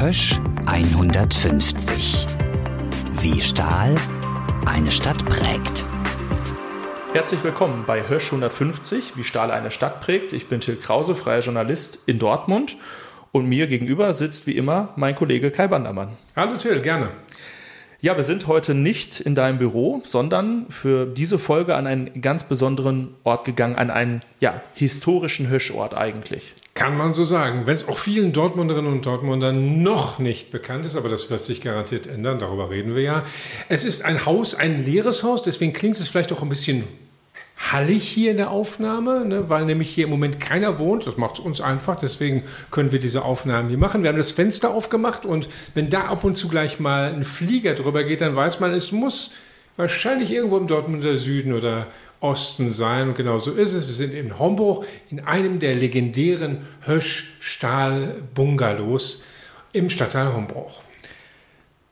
Hösch 150. Wie Stahl eine Stadt prägt. Herzlich willkommen bei Hösch 150, wie Stahl eine Stadt prägt. Ich bin Till Krause, freier Journalist in Dortmund. Und mir gegenüber sitzt wie immer mein Kollege Kai Bandermann. Hallo Till, gerne. Ja, wir sind heute nicht in deinem Büro, sondern für diese Folge an einen ganz besonderen Ort gegangen, an einen ja, historischen Höschort eigentlich. Kann man so sagen. Wenn es auch vielen Dortmunderinnen und Dortmundern noch nicht bekannt ist, aber das wird sich garantiert ändern, darüber reden wir ja. Es ist ein Haus, ein leeres Haus, deswegen klingt es vielleicht auch ein bisschen hallig hier in der Aufnahme, ne, weil nämlich hier im Moment keiner wohnt. Das macht es uns einfach, deswegen können wir diese Aufnahmen hier machen. Wir haben das Fenster aufgemacht und wenn da ab und zu gleich mal ein Flieger drüber geht, dann weiß man, es muss wahrscheinlich irgendwo im Dortmunder Süden oder Osten sein. Und genau so ist es. Wir sind in Homburg in einem der legendären Hösch-Stahl-Bungalows im Stadtteil Homburg.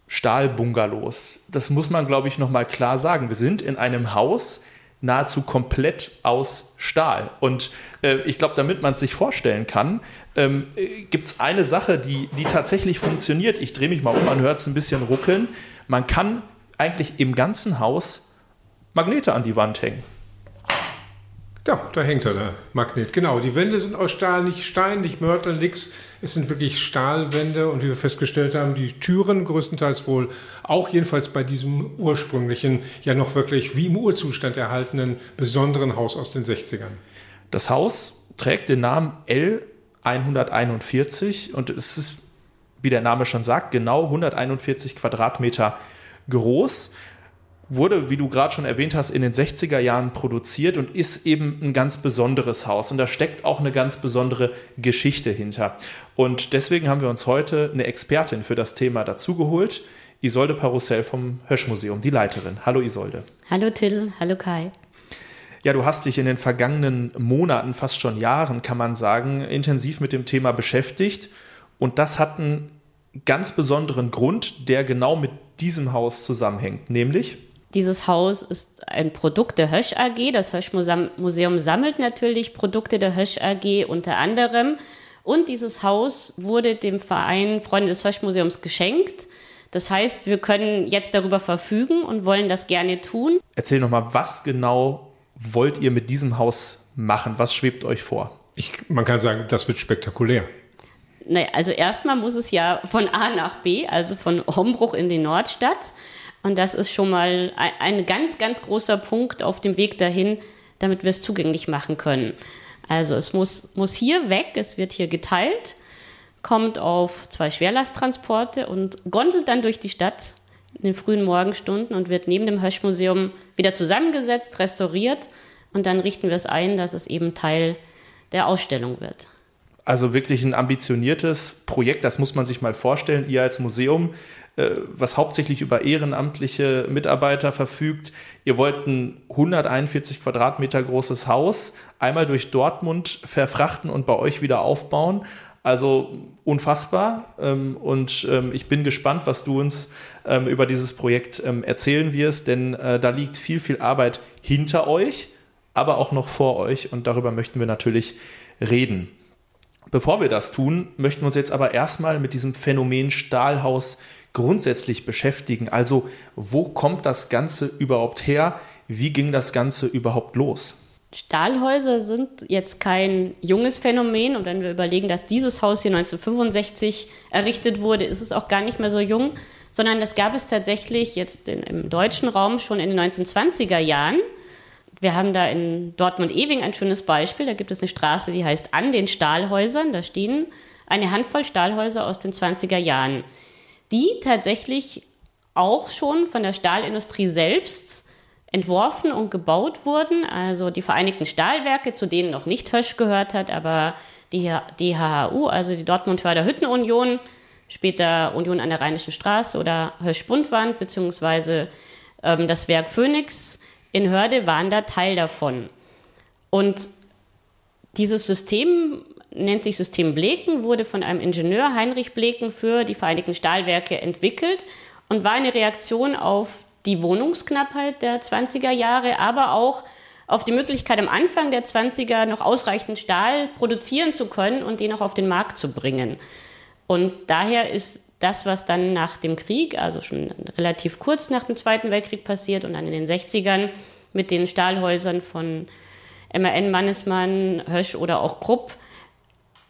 Stahlbungalows. Das muss man, glaube ich, noch mal klar sagen. Wir sind in einem Haus, nahezu komplett aus Stahl. Und äh, ich glaube, damit man es sich vorstellen kann, ähm, äh, gibt es eine Sache, die, die tatsächlich funktioniert. Ich drehe mich mal um, man hört es ein bisschen ruckeln. Man kann eigentlich im ganzen Haus Magnete an die Wand hängen. Ja, da hängt er, der Magnet. Genau, die Wände sind aus Stahl, nicht Stein, nicht Mörtel, nix. Es sind wirklich Stahlwände und wie wir festgestellt haben, die Türen größtenteils wohl auch jedenfalls bei diesem ursprünglichen, ja noch wirklich wie im Urzustand erhaltenen besonderen Haus aus den 60ern. Das Haus trägt den Namen L141 und es ist, wie der Name schon sagt, genau 141 Quadratmeter groß wurde, wie du gerade schon erwähnt hast, in den 60er Jahren produziert und ist eben ein ganz besonderes Haus. Und da steckt auch eine ganz besondere Geschichte hinter. Und deswegen haben wir uns heute eine Expertin für das Thema dazugeholt, Isolde Parussell vom Höschmuseum, die Leiterin. Hallo Isolde. Hallo Till, hallo Kai. Ja, du hast dich in den vergangenen Monaten, fast schon Jahren, kann man sagen, intensiv mit dem Thema beschäftigt. Und das hat einen ganz besonderen Grund, der genau mit diesem Haus zusammenhängt, nämlich dieses Haus ist ein Produkt der Hösch AG. Das Hösch Museum sammelt natürlich Produkte der Hösch AG unter anderem. Und dieses Haus wurde dem Verein Freunde des Hösch Museums geschenkt. Das heißt, wir können jetzt darüber verfügen und wollen das gerne tun. Erzähl nochmal, was genau wollt ihr mit diesem Haus machen? Was schwebt euch vor? Ich, man kann sagen, das wird spektakulär. Naja, also erstmal muss es ja von A nach B, also von Hombruch in die Nordstadt. Und das ist schon mal ein, ein ganz, ganz großer Punkt auf dem Weg dahin, damit wir es zugänglich machen können. Also es muss, muss hier weg, es wird hier geteilt, kommt auf zwei Schwerlasttransporte und gondelt dann durch die Stadt in den frühen Morgenstunden und wird neben dem Höschmuseum wieder zusammengesetzt, restauriert und dann richten wir es ein, dass es eben Teil der Ausstellung wird. Also wirklich ein ambitioniertes Projekt, das muss man sich mal vorstellen. Ihr als Museum, äh, was hauptsächlich über ehrenamtliche Mitarbeiter verfügt, ihr wollt ein 141 Quadratmeter großes Haus einmal durch Dortmund verfrachten und bei euch wieder aufbauen. Also unfassbar. Ähm, und ähm, ich bin gespannt, was du uns ähm, über dieses Projekt erzählen wirst, denn äh, da liegt viel, viel Arbeit hinter euch, aber auch noch vor euch. Und darüber möchten wir natürlich reden. Bevor wir das tun, möchten wir uns jetzt aber erstmal mit diesem Phänomen Stahlhaus grundsätzlich beschäftigen. Also, wo kommt das Ganze überhaupt her? Wie ging das Ganze überhaupt los? Stahlhäuser sind jetzt kein junges Phänomen und wenn wir überlegen, dass dieses Haus hier 1965 errichtet wurde, ist es auch gar nicht mehr so jung, sondern das gab es tatsächlich jetzt in, im deutschen Raum schon in den 1920er Jahren. Wir haben da in Dortmund-Ewing ein schönes Beispiel. Da gibt es eine Straße, die heißt An den Stahlhäusern. Da stehen eine Handvoll Stahlhäuser aus den 20er Jahren, die tatsächlich auch schon von der Stahlindustrie selbst entworfen und gebaut wurden. Also die Vereinigten Stahlwerke, zu denen noch nicht Hösch gehört hat, aber die DHHU, also die Dortmund Förderhüttenunion, später Union an der Rheinischen Straße oder Hösch-Bundwand, beziehungsweise ähm, das Werk Phoenix, in Hörde waren da Teil davon. Und dieses System nennt sich System Bleken, wurde von einem Ingenieur Heinrich Bleken für die Vereinigten Stahlwerke entwickelt und war eine Reaktion auf die Wohnungsknappheit der 20er Jahre, aber auch auf die Möglichkeit am Anfang der 20er noch ausreichend Stahl produzieren zu können und den auch auf den Markt zu bringen. Und daher ist das, was dann nach dem Krieg, also schon relativ kurz nach dem Zweiten Weltkrieg passiert und dann in den 60ern mit den Stahlhäusern von MAN, Mannesmann, Hösch oder auch Krupp,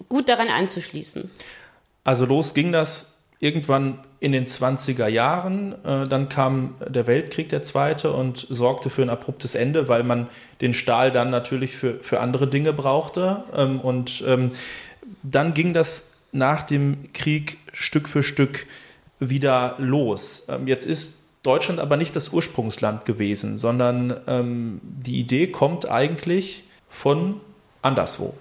gut daran anzuschließen. Also los ging das irgendwann in den 20er Jahren. Äh, dann kam der Weltkrieg, der zweite, und sorgte für ein abruptes Ende, weil man den Stahl dann natürlich für, für andere Dinge brauchte. Ähm, und ähm, dann ging das nach dem Krieg Stück für Stück wieder los. Ähm, jetzt ist Deutschland aber nicht das Ursprungsland gewesen, sondern ähm, die Idee kommt eigentlich von anderswo.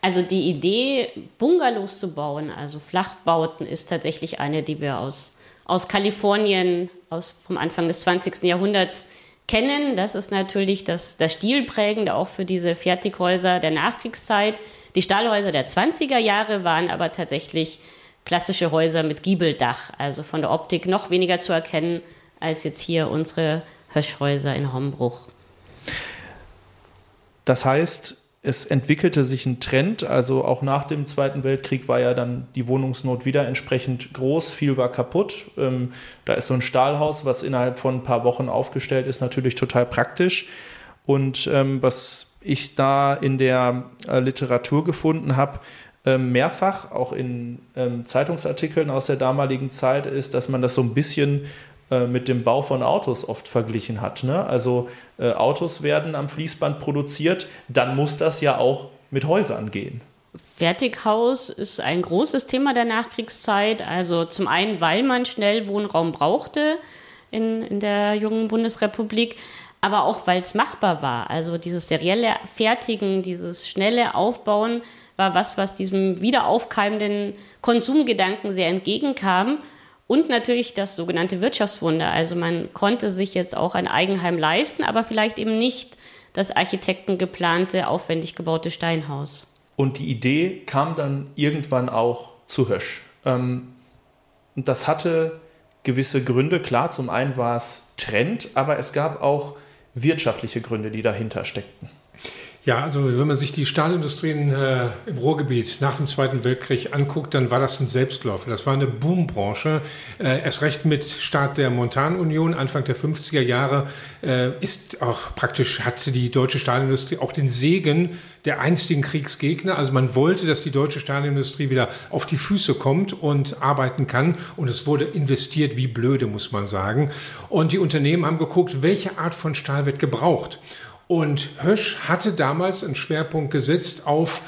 Also die Idee, Bungalows zu bauen, also Flachbauten, ist tatsächlich eine, die wir aus, aus Kalifornien aus, vom Anfang des 20. Jahrhunderts kennen. Das ist natürlich das, das Stilprägende auch für diese Fertighäuser der Nachkriegszeit. Die Stahlhäuser der 20er Jahre waren aber tatsächlich klassische Häuser mit Giebeldach, also von der Optik noch weniger zu erkennen als jetzt hier unsere Höschhäuser in Hombruch. Das heißt, es entwickelte sich ein Trend, also auch nach dem Zweiten Weltkrieg war ja dann die Wohnungsnot wieder entsprechend groß, viel war kaputt. Ähm, da ist so ein Stahlhaus, was innerhalb von ein paar Wochen aufgestellt ist, natürlich total praktisch. Und ähm, was ich da in der äh, Literatur gefunden habe, äh, mehrfach, auch in ähm, Zeitungsartikeln aus der damaligen Zeit, ist, dass man das so ein bisschen äh, mit dem Bau von Autos oft verglichen hat. Ne? Also äh, Autos werden am Fließband produziert, dann muss das ja auch mit Häusern gehen. Fertighaus ist ein großes Thema der Nachkriegszeit. Also zum einen, weil man schnell Wohnraum brauchte in, in der jungen Bundesrepublik, aber auch weil es machbar war. Also dieses serielle Fertigen, dieses schnelle Aufbauen war was, was diesem wiederaufkeimenden Konsumgedanken sehr entgegenkam. Und natürlich das sogenannte Wirtschaftswunder. Also man konnte sich jetzt auch ein Eigenheim leisten, aber vielleicht eben nicht das Architekten geplante, aufwendig gebaute Steinhaus. Und die Idee kam dann irgendwann auch zu Hösch. Ähm, das hatte gewisse Gründe. Klar, zum einen war es Trend, aber es gab auch wirtschaftliche Gründe, die dahinter steckten. Ja, also wenn man sich die Stahlindustrien äh, im Ruhrgebiet nach dem Zweiten Weltkrieg anguckt, dann war das ein Selbstläufer. Das war eine Boombranche. Äh, erst recht mit Start der Montanunion Anfang der 50er Jahre äh, ist auch praktisch, hatte die deutsche Stahlindustrie auch den Segen der einstigen Kriegsgegner. Also man wollte, dass die deutsche Stahlindustrie wieder auf die Füße kommt und arbeiten kann. Und es wurde investiert wie blöde, muss man sagen. Und die Unternehmen haben geguckt, welche Art von Stahl wird gebraucht. Und Hösch hatte damals einen Schwerpunkt gesetzt auf,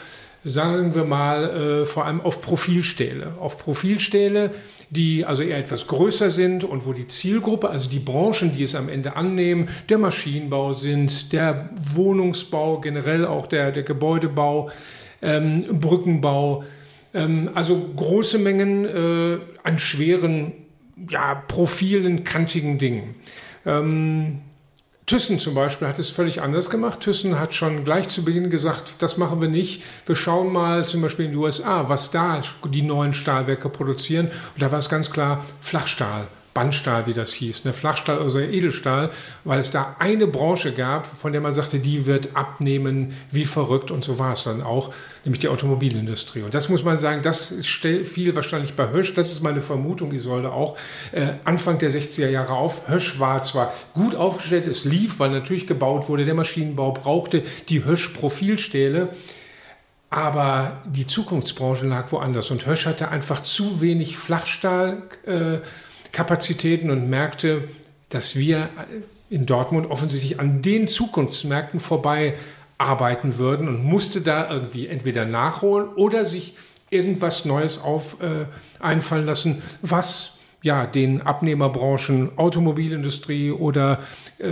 sagen wir mal, äh, vor allem auf Profilstähle. Auf Profilstähle, die also eher etwas größer sind und wo die Zielgruppe, also die Branchen, die es am Ende annehmen, der Maschinenbau sind, der Wohnungsbau, generell auch der, der Gebäudebau, ähm, Brückenbau, ähm, also große Mengen äh, an schweren, ja, profilen, kantigen Dingen. Ähm, Thyssen zum Beispiel hat es völlig anders gemacht. Thyssen hat schon gleich zu Beginn gesagt, das machen wir nicht. Wir schauen mal zum Beispiel in die USA, was da die neuen Stahlwerke produzieren. Und da war es ganz klar Flachstahl. Bandstahl, wie das hieß, ne? Flachstahl oder Edelstahl, weil es da eine Branche gab, von der man sagte, die wird abnehmen wie verrückt und so war es dann auch, nämlich die Automobilindustrie. Und das muss man sagen, das fiel wahrscheinlich bei Hösch, das ist meine Vermutung, Isolde auch, äh, Anfang der 60er Jahre auf. Hösch war zwar gut aufgestellt, es lief, weil natürlich gebaut wurde, der Maschinenbau brauchte die Hösch-Profilstähle, aber die Zukunftsbranche lag woanders und Hösch hatte einfach zu wenig Flachstahl. Äh, Kapazitäten und Märkte, dass wir in Dortmund offensichtlich an den Zukunftsmärkten vorbei arbeiten würden und musste da irgendwie entweder nachholen oder sich irgendwas Neues auf äh, einfallen lassen, was ja den Abnehmerbranchen Automobilindustrie oder äh,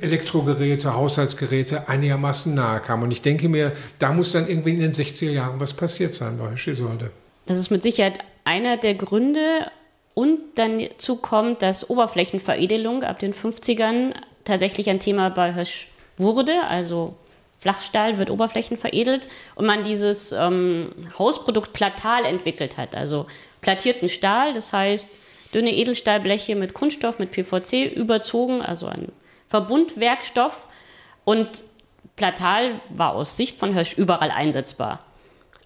Elektrogeräte, Haushaltsgeräte einigermaßen nahe kam. Und ich denke mir, da muss dann irgendwie in den 60er Jahren was passiert sein bei Schisolde. Das ist mit Sicherheit einer der Gründe, und dazu kommt, dass Oberflächenveredelung ab den 50ern tatsächlich ein Thema bei Hösch wurde. Also Flachstahl wird Oberflächen veredelt und man dieses ähm, Hausprodukt Platal entwickelt hat. Also plattierten Stahl, das heißt dünne Edelstahlbleche mit Kunststoff, mit PVC überzogen, also ein Verbundwerkstoff. Und Platal war aus Sicht von Hösch überall einsetzbar.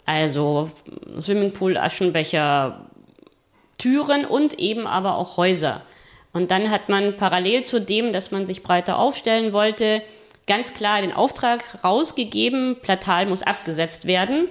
Also Swimmingpool, Aschenbecher, Türen und eben aber auch Häuser. Und dann hat man parallel zu dem, dass man sich breiter aufstellen wollte, ganz klar den Auftrag rausgegeben, Platal muss abgesetzt werden.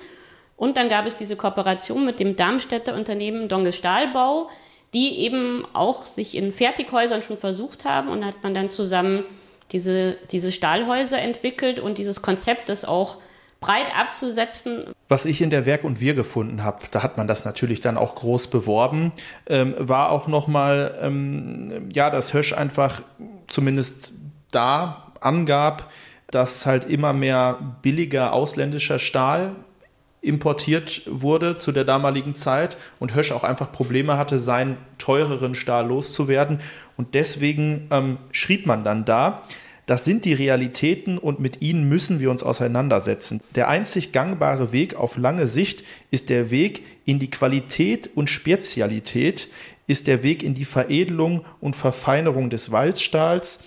Und dann gab es diese Kooperation mit dem Darmstädter Unternehmen Donge Stahlbau, die eben auch sich in Fertighäusern schon versucht haben und hat man dann zusammen diese, diese Stahlhäuser entwickelt und dieses Konzept, das auch breit abzusetzen. Was ich in der Werk und Wir gefunden habe, da hat man das natürlich dann auch groß beworben, ähm, war auch nochmal, ähm, ja, dass Hösch einfach zumindest da angab, dass halt immer mehr billiger ausländischer Stahl importiert wurde zu der damaligen Zeit und Hösch auch einfach Probleme hatte, seinen teureren Stahl loszuwerden. Und deswegen ähm, schrieb man dann da, das sind die Realitäten und mit ihnen müssen wir uns auseinandersetzen. Der einzig gangbare Weg auf lange Sicht ist der Weg in die Qualität und Spezialität, ist der Weg in die Veredelung und Verfeinerung des Walzstahls.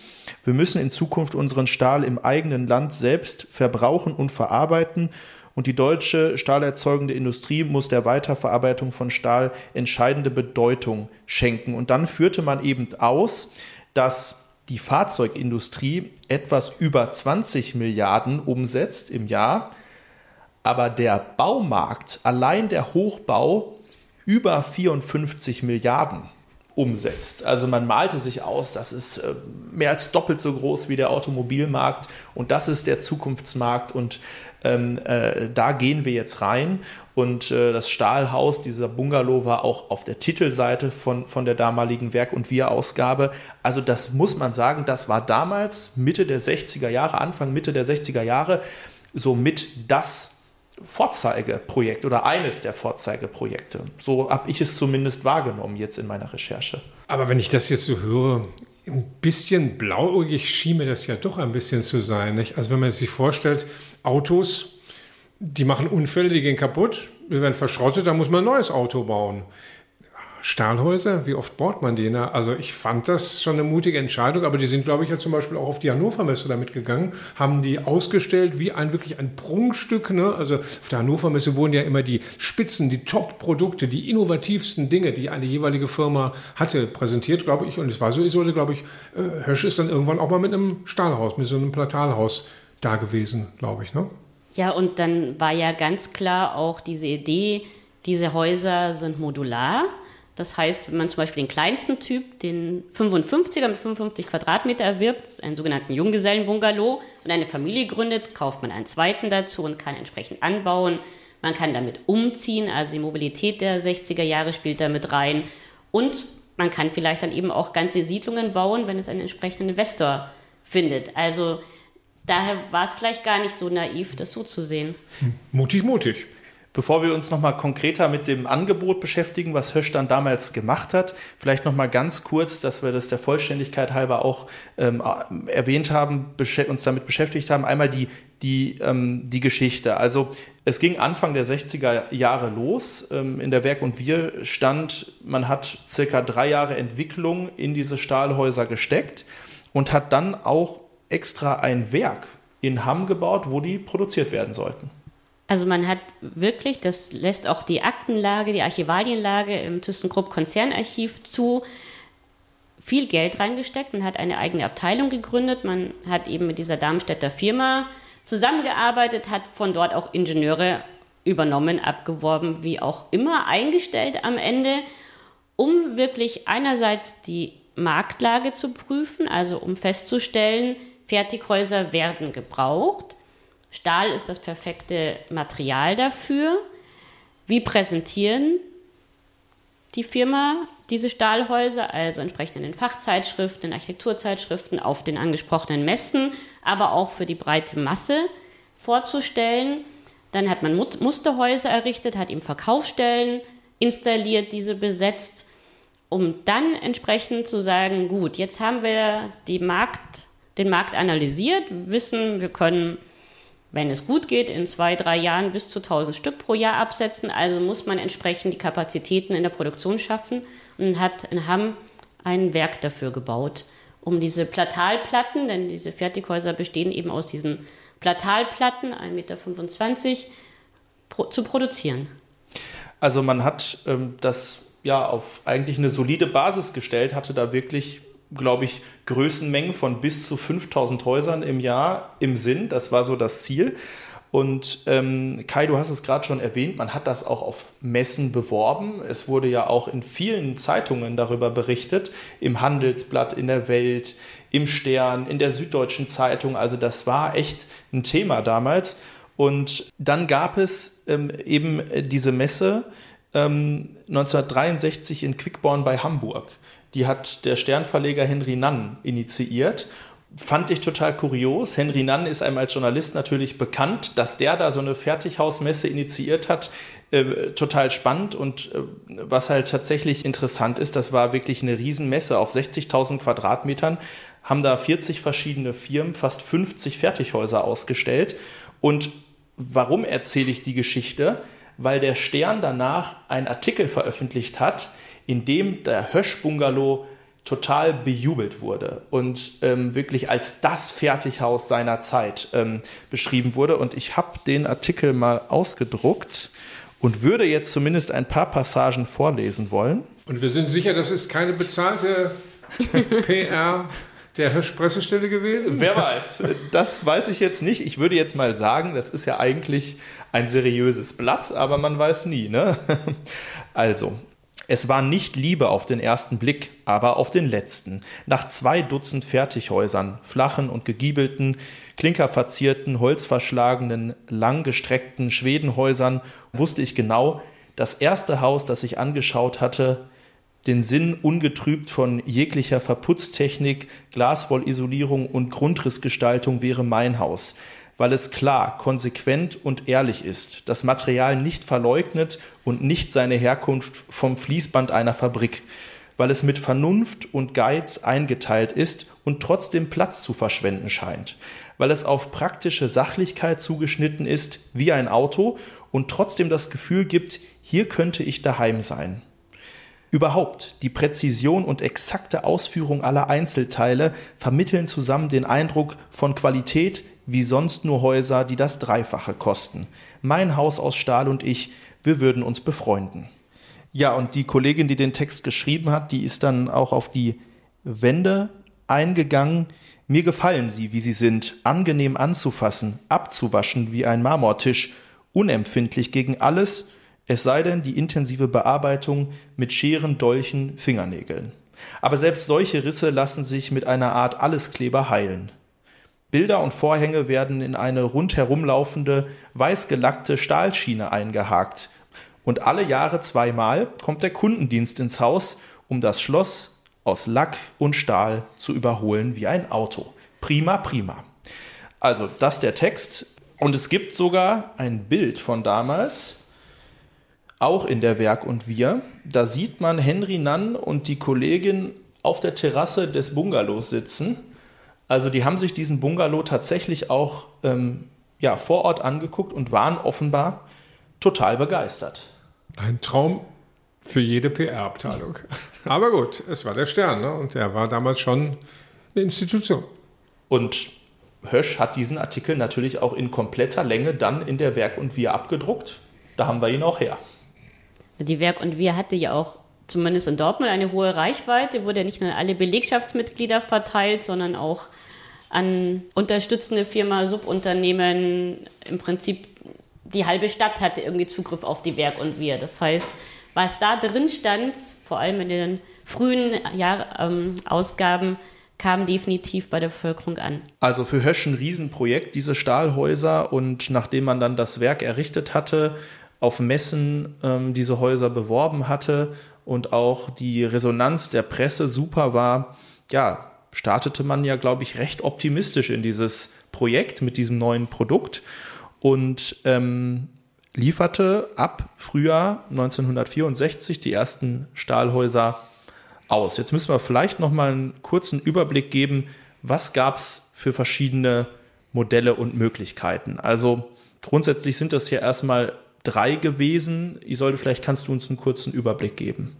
Wir müssen in Zukunft unseren Stahl im eigenen Land selbst verbrauchen und verarbeiten. Und die deutsche stahlerzeugende Industrie muss der Weiterverarbeitung von Stahl entscheidende Bedeutung schenken. Und dann führte man eben aus, dass die Fahrzeugindustrie etwas über 20 Milliarden umsetzt im Jahr, aber der Baumarkt, allein der Hochbau, über 54 Milliarden umsetzt. Also man malte sich aus, das ist äh, mehr als doppelt so groß wie der Automobilmarkt und das ist der Zukunftsmarkt und ähm, äh, da gehen wir jetzt rein. Und äh, das Stahlhaus, dieser Bungalow, war auch auf der Titelseite von, von der damaligen Werk- und Wir-Ausgabe. Also das muss man sagen, das war damals Mitte der 60er Jahre, Anfang Mitte der 60er Jahre, somit das Vorzeigeprojekt oder eines der Vorzeigeprojekte. So habe ich es zumindest wahrgenommen jetzt in meiner Recherche. Aber wenn ich das jetzt so höre, ein bisschen blauäugig schien mir das ja doch ein bisschen zu sein. Nicht? Also wenn man sich vorstellt, Autos, die machen Unfälle, die gehen kaputt, die werden verschrottet, da muss man ein neues Auto bauen. Stahlhäuser, wie oft baut man die? Ne? Also ich fand das schon eine mutige Entscheidung, aber die sind, glaube ich, ja zum Beispiel auch auf die Hannover Messe damit gegangen, haben die ausgestellt wie ein wirklich ein Prunkstück. Ne? Also auf der Hannover Messe wurden ja immer die Spitzen, die Top-Produkte, die innovativsten Dinge, die eine jeweilige Firma hatte, präsentiert, glaube ich. Und es war so Isolde, glaube ich, äh, Hösch ist dann irgendwann auch mal mit einem Stahlhaus, mit so einem Platalhaus da gewesen, glaube ich. Ne? Ja, und dann war ja ganz klar auch diese Idee, diese Häuser sind modular. Das heißt, wenn man zum Beispiel den kleinsten Typ, den 55er mit 55 Quadratmeter erwirbt, einen sogenannten Junggesellenbungalow und eine Familie gründet, kauft man einen zweiten dazu und kann entsprechend anbauen. Man kann damit umziehen, also die Mobilität der 60er Jahre spielt damit rein. Und man kann vielleicht dann eben auch ganze Siedlungen bauen, wenn es einen entsprechenden Investor findet. Also daher war es vielleicht gar nicht so naiv, das so zu sehen. Mutig, mutig. Bevor wir uns nochmal konkreter mit dem Angebot beschäftigen, was Hösch dann damals gemacht hat, vielleicht nochmal ganz kurz, dass wir das der Vollständigkeit halber auch ähm, erwähnt haben, uns damit beschäftigt haben. Einmal die, die, ähm, die Geschichte. Also es ging Anfang der 60er Jahre los. Ähm, in der Werk und Wir stand, man hat circa drei Jahre Entwicklung in diese Stahlhäuser gesteckt und hat dann auch extra ein Werk in Hamm gebaut, wo die produziert werden sollten. Also man hat wirklich, das lässt auch die Aktenlage, die Archivalienlage im ThyssenKrupp Konzernarchiv zu, viel Geld reingesteckt. Man hat eine eigene Abteilung gegründet. Man hat eben mit dieser Darmstädter Firma zusammengearbeitet, hat von dort auch Ingenieure übernommen, abgeworben, wie auch immer, eingestellt am Ende, um wirklich einerseits die Marktlage zu prüfen, also um festzustellen, Fertighäuser werden gebraucht Stahl ist das perfekte Material dafür. Wie präsentieren die Firma diese Stahlhäuser, also entsprechend in den Fachzeitschriften, in Architekturzeitschriften, auf den angesprochenen Messen, aber auch für die breite Masse vorzustellen. Dann hat man Musterhäuser errichtet, hat ihm Verkaufsstellen installiert, diese besetzt, um dann entsprechend zu sagen, gut, jetzt haben wir Markt, den Markt analysiert, wissen, wir können wenn es gut geht, in zwei, drei Jahren bis zu 1000 Stück pro Jahr absetzen. Also muss man entsprechend die Kapazitäten in der Produktion schaffen und hat in Hamm ein Werk dafür gebaut, um diese Platalplatten, denn diese Fertighäuser bestehen eben aus diesen Platalplatten, 1,25 Meter, zu produzieren. Also man hat ähm, das ja auf eigentlich eine solide Basis gestellt, hatte da wirklich glaube ich, Größenmengen von bis zu 5000 Häusern im Jahr im Sinn. Das war so das Ziel. Und ähm, Kai, du hast es gerade schon erwähnt, man hat das auch auf Messen beworben. Es wurde ja auch in vielen Zeitungen darüber berichtet, im Handelsblatt, in der Welt, im Stern, in der Süddeutschen Zeitung. Also das war echt ein Thema damals. Und dann gab es ähm, eben diese Messe ähm, 1963 in Quickborn bei Hamburg. Die hat der Sternverleger Henry Nann initiiert fand ich total kurios. Henry Nann ist einem als Journalist natürlich bekannt, dass der da so eine Fertighausmesse initiiert hat. Äh, total spannend und äh, was halt tatsächlich interessant ist, das war wirklich eine Riesenmesse auf 60.000 Quadratmetern, haben da 40 verschiedene Firmen, fast 50 Fertighäuser ausgestellt. Und warum erzähle ich die Geschichte? Weil der Stern danach einen Artikel veröffentlicht hat, in dem der Hösch-Bungalow total bejubelt wurde und ähm, wirklich als das Fertighaus seiner Zeit ähm, beschrieben wurde. Und ich habe den Artikel mal ausgedruckt und würde jetzt zumindest ein paar Passagen vorlesen wollen. Und wir sind sicher, das ist keine bezahlte PR der Hirsch-Pressestelle gewesen? Wer weiß. Das weiß ich jetzt nicht. Ich würde jetzt mal sagen, das ist ja eigentlich ein seriöses Blatt, aber man weiß nie. Ne? Also, es war nicht Liebe auf den ersten Blick, aber auf den letzten. Nach zwei Dutzend Fertighäusern, flachen und gegiebelten, klinkerverzierten, holzverschlagenen, langgestreckten Schwedenhäusern, wusste ich genau, das erste Haus, das ich angeschaut hatte, den Sinn ungetrübt von jeglicher Verputztechnik, Glaswollisolierung und Grundrissgestaltung wäre mein Haus weil es klar, konsequent und ehrlich ist, das Material nicht verleugnet und nicht seine Herkunft vom Fließband einer Fabrik, weil es mit Vernunft und Geiz eingeteilt ist und trotzdem Platz zu verschwenden scheint, weil es auf praktische Sachlichkeit zugeschnitten ist wie ein Auto und trotzdem das Gefühl gibt, hier könnte ich daheim sein. Überhaupt, die Präzision und exakte Ausführung aller Einzelteile vermitteln zusammen den Eindruck von Qualität, wie sonst nur Häuser, die das Dreifache kosten. Mein Haus aus Stahl und ich, wir würden uns befreunden. Ja, und die Kollegin, die den Text geschrieben hat, die ist dann auch auf die Wände eingegangen. Mir gefallen sie, wie sie sind, angenehm anzufassen, abzuwaschen wie ein Marmortisch, unempfindlich gegen alles, es sei denn die intensive Bearbeitung mit Scheren, Dolchen, Fingernägeln. Aber selbst solche Risse lassen sich mit einer Art Alleskleber heilen. Bilder und Vorhänge werden in eine rundherum laufende, weiß gelackte Stahlschiene eingehakt. Und alle Jahre zweimal kommt der Kundendienst ins Haus, um das Schloss aus Lack und Stahl zu überholen wie ein Auto. Prima, prima. Also, das der Text. Und es gibt sogar ein Bild von damals, auch in der Werk und Wir. Da sieht man Henry Nann und die Kollegin auf der Terrasse des Bungalows sitzen also die haben sich diesen Bungalow tatsächlich auch ähm, ja, vor Ort angeguckt und waren offenbar total begeistert. Ein Traum für jede PR-Abteilung. Aber gut, es war der Stern ne? und er war damals schon eine Institution. Und Hösch hat diesen Artikel natürlich auch in kompletter Länge dann in der Werk und Wir abgedruckt. Da haben wir ihn auch her. Die Werk und Wir hatte ja auch zumindest in Dortmund eine hohe Reichweite, wurde ja nicht nur an alle Belegschaftsmitglieder verteilt, sondern auch an unterstützende Firma, Subunternehmen. Im Prinzip die halbe Stadt hatte irgendwie Zugriff auf die Werk und wir. Das heißt, was da drin stand, vor allem in den frühen Jahr, ähm, Ausgaben, kam definitiv bei der Bevölkerung an. Also für Hösch ein Riesenprojekt, diese Stahlhäuser. Und nachdem man dann das Werk errichtet hatte, auf Messen ähm, diese Häuser beworben hatte und auch die Resonanz der Presse super war, ja, startete man ja, glaube ich, recht optimistisch in dieses Projekt mit diesem neuen Produkt und ähm, lieferte ab Frühjahr 1964 die ersten Stahlhäuser aus. Jetzt müssen wir vielleicht noch mal einen kurzen Überblick geben, was gab es für verschiedene Modelle und Möglichkeiten. Also grundsätzlich sind das ja erstmal drei gewesen. Isolde, vielleicht kannst du uns einen kurzen Überblick geben.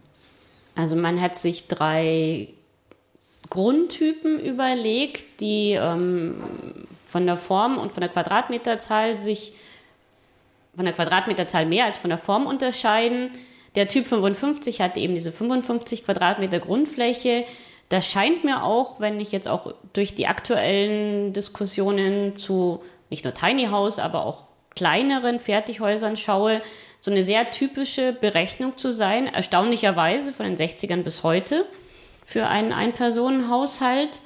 Also man hat sich drei Grundtypen überlegt, die ähm, von der Form und von der Quadratmeterzahl sich von der Quadratmeterzahl mehr als von der Form unterscheiden. Der Typ 55 hatte eben diese 55 Quadratmeter Grundfläche. Das scheint mir auch, wenn ich jetzt auch durch die aktuellen Diskussionen zu nicht nur Tiny House, aber auch kleineren Fertighäusern schaue, so eine sehr typische Berechnung zu sein, erstaunlicherweise von den 60ern bis heute für einen Ein-Personen-Haushalt.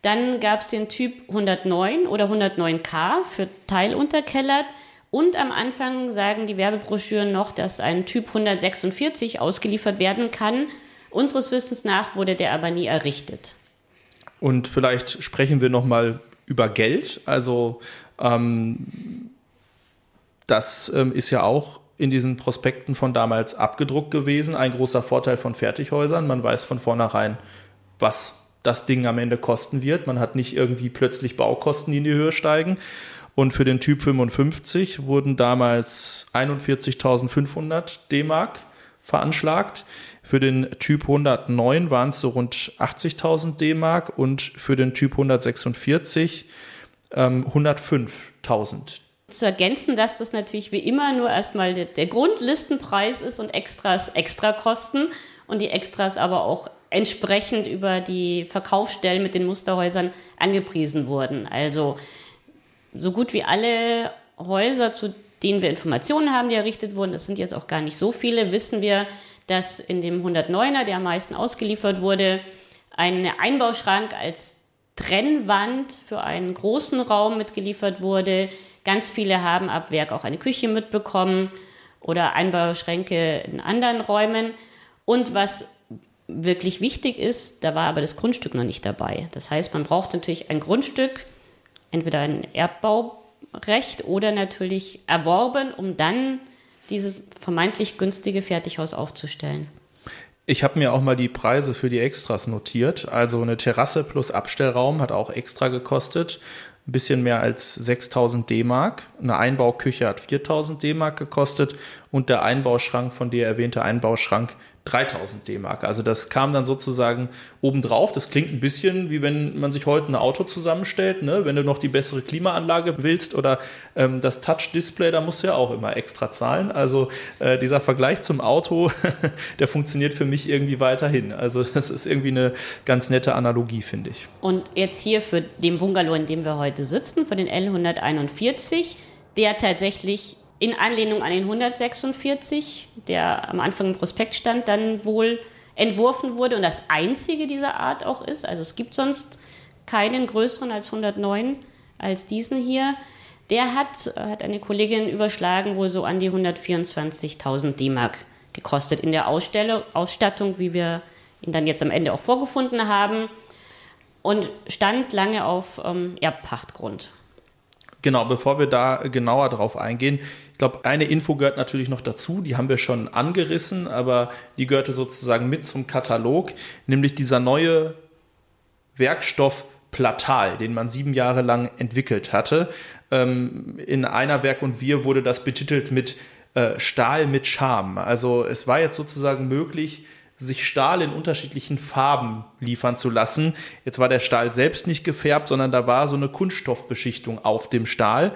Dann gab es den Typ 109 oder 109K für teilunterkellert. Und am Anfang sagen die Werbebroschüren noch, dass ein Typ 146 ausgeliefert werden kann. Unseres Wissens nach wurde der aber nie errichtet. Und vielleicht sprechen wir noch mal über Geld. Also ähm, das ähm, ist ja auch in diesen Prospekten von damals abgedruckt gewesen. Ein großer Vorteil von Fertighäusern. Man weiß von vornherein, was das Ding am Ende kosten wird. Man hat nicht irgendwie plötzlich Baukosten, die in die Höhe steigen. Und für den Typ 55 wurden damals 41.500 D-Mark veranschlagt. Für den Typ 109 waren es so rund 80.000 D-Mark und für den Typ 146 ähm, 105.000 zu ergänzen, dass das natürlich wie immer nur erstmal der, Grundlistenpreis ist und Extras extra kosten und die Extras aber auch entsprechend über die Verkaufsstellen mit den Musterhäusern angepriesen wurden. Also so gut wie alle Häuser, zu denen wir Informationen haben, die errichtet wurden, das sind jetzt auch gar nicht so viele, wissen wir, dass in dem 109er, der am meisten ausgeliefert wurde, ein Einbauschrank als Trennwand für einen großen Raum mitgeliefert wurde, Ganz viele haben ab Werk auch eine Küche mitbekommen oder Einbauschränke in anderen Räumen. Und was wirklich wichtig ist, da war aber das Grundstück noch nicht dabei. Das heißt, man braucht natürlich ein Grundstück, entweder ein Erbbaurecht oder natürlich erworben, um dann dieses vermeintlich günstige Fertighaus aufzustellen. Ich habe mir auch mal die Preise für die Extras notiert. Also eine Terrasse plus Abstellraum hat auch extra gekostet ein bisschen mehr als 6000 D-Mark. Eine Einbauküche hat 4000 D-Mark gekostet und der Einbauschrank, von dir erwähnte Einbauschrank, 3000 D-Mark. Also das kam dann sozusagen obendrauf. Das klingt ein bisschen wie wenn man sich heute ein Auto zusammenstellt. Ne? Wenn du noch die bessere Klimaanlage willst oder ähm, das Touch-Display, da musst du ja auch immer extra zahlen. Also äh, dieser Vergleich zum Auto, der funktioniert für mich irgendwie weiterhin. Also das ist irgendwie eine ganz nette Analogie, finde ich. Und jetzt hier für den Bungalow, in dem wir heute sitzen, für den L141, der tatsächlich in Anlehnung an den 146, der am Anfang im Prospekt stand, dann wohl entworfen wurde und das einzige dieser Art auch ist. Also es gibt sonst keinen größeren als 109 als diesen hier. Der hat, hat eine Kollegin überschlagen, wohl so an die 124.000 D-Mark gekostet in der Ausstelle, Ausstattung, wie wir ihn dann jetzt am Ende auch vorgefunden haben und stand lange auf ähm, Erbpachtgrund. Genau, bevor wir da genauer drauf eingehen, glaube, eine Info gehört natürlich noch dazu, die haben wir schon angerissen, aber die gehörte sozusagen mit zum Katalog, nämlich dieser neue Werkstoff Platal, den man sieben Jahre lang entwickelt hatte. Ähm, in einer Werk und Wir wurde das betitelt mit äh, Stahl mit Charme. Also es war jetzt sozusagen möglich, sich Stahl in unterschiedlichen Farben liefern zu lassen. Jetzt war der Stahl selbst nicht gefärbt, sondern da war so eine Kunststoffbeschichtung auf dem Stahl.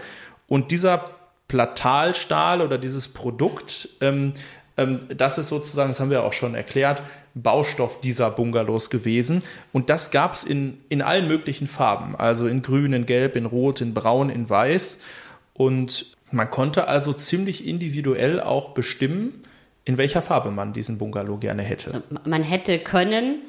Und dieser Platalstahl oder dieses Produkt, ähm, ähm, das ist sozusagen, das haben wir auch schon erklärt, Baustoff dieser Bungalows gewesen. Und das gab es in, in allen möglichen Farben, also in grün, in gelb, in rot, in braun, in weiß. Und man konnte also ziemlich individuell auch bestimmen, in welcher Farbe man diesen Bungalow gerne hätte. Also man hätte können,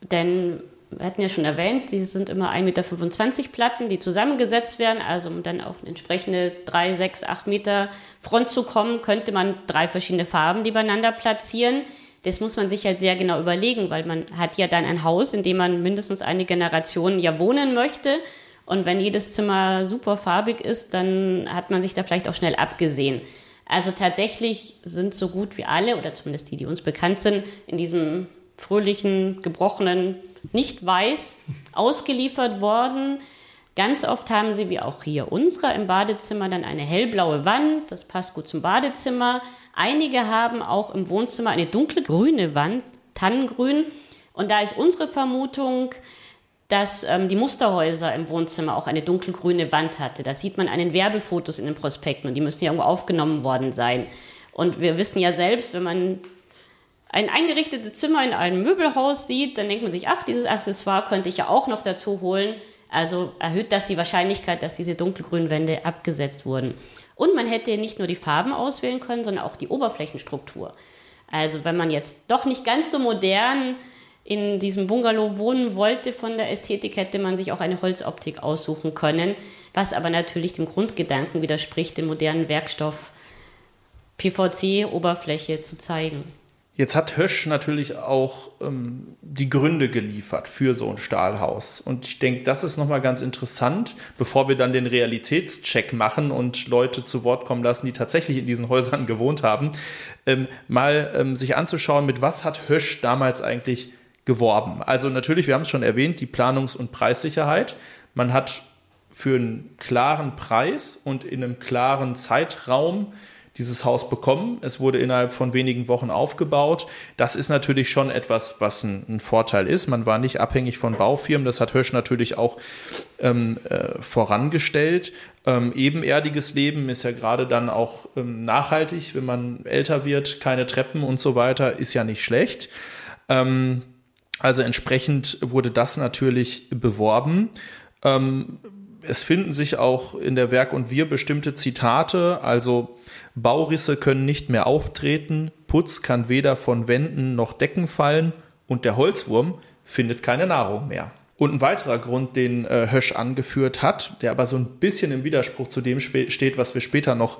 denn wir hatten ja schon erwähnt, die sind immer 1,25 Meter Platten, die zusammengesetzt werden. Also um dann auf entsprechende 3, 6, 8 Meter Front zu kommen, könnte man drei verschiedene Farben nebeneinander platzieren. Das muss man sich halt sehr genau überlegen, weil man hat ja dann ein Haus, in dem man mindestens eine Generation ja wohnen möchte. Und wenn jedes Zimmer super farbig ist, dann hat man sich da vielleicht auch schnell abgesehen. Also tatsächlich sind so gut wie alle, oder zumindest die, die uns bekannt sind, in diesem fröhlichen, gebrochenen nicht weiß ausgeliefert worden. Ganz oft haben sie, wie auch hier unserer im Badezimmer, dann eine hellblaue Wand. Das passt gut zum Badezimmer. Einige haben auch im Wohnzimmer eine dunkelgrüne Wand, Tannengrün. Und da ist unsere Vermutung, dass ähm, die Musterhäuser im Wohnzimmer auch eine dunkelgrüne Wand hatte. Da sieht man an den Werbefotos in den Prospekten und die müssen ja irgendwo aufgenommen worden sein. Und wir wissen ja selbst, wenn man ein eingerichtetes Zimmer in einem Möbelhaus sieht, dann denkt man sich, ach, dieses Accessoire könnte ich ja auch noch dazu holen. Also erhöht das die Wahrscheinlichkeit, dass diese dunkelgrünen Wände abgesetzt wurden. Und man hätte nicht nur die Farben auswählen können, sondern auch die Oberflächenstruktur. Also wenn man jetzt doch nicht ganz so modern in diesem Bungalow wohnen wollte von der Ästhetik, hätte man sich auch eine Holzoptik aussuchen können, was aber natürlich dem Grundgedanken widerspricht, den modernen Werkstoff PVC-Oberfläche zu zeigen. Jetzt hat Hösch natürlich auch ähm, die Gründe geliefert für so ein Stahlhaus. Und ich denke, das ist nochmal ganz interessant, bevor wir dann den Realitätscheck machen und Leute zu Wort kommen lassen, die tatsächlich in diesen Häusern gewohnt haben, ähm, mal ähm, sich anzuschauen, mit was hat Hösch damals eigentlich geworben. Also natürlich, wir haben es schon erwähnt, die Planungs- und Preissicherheit. Man hat für einen klaren Preis und in einem klaren Zeitraum dieses Haus bekommen. Es wurde innerhalb von wenigen Wochen aufgebaut. Das ist natürlich schon etwas, was ein, ein Vorteil ist. Man war nicht abhängig von Baufirmen. Das hat Hösch natürlich auch ähm, äh, vorangestellt. Ähm, ebenerdiges Leben ist ja gerade dann auch ähm, nachhaltig, wenn man älter wird, keine Treppen und so weiter, ist ja nicht schlecht. Ähm, also entsprechend wurde das natürlich beworben. Ähm, es finden sich auch in der Werk und Wir bestimmte Zitate, also Baurisse können nicht mehr auftreten, Putz kann weder von Wänden noch Decken fallen und der Holzwurm findet keine Nahrung mehr. Und ein weiterer Grund, den äh, Hösch angeführt hat, der aber so ein bisschen im Widerspruch zu dem steht, was wir später noch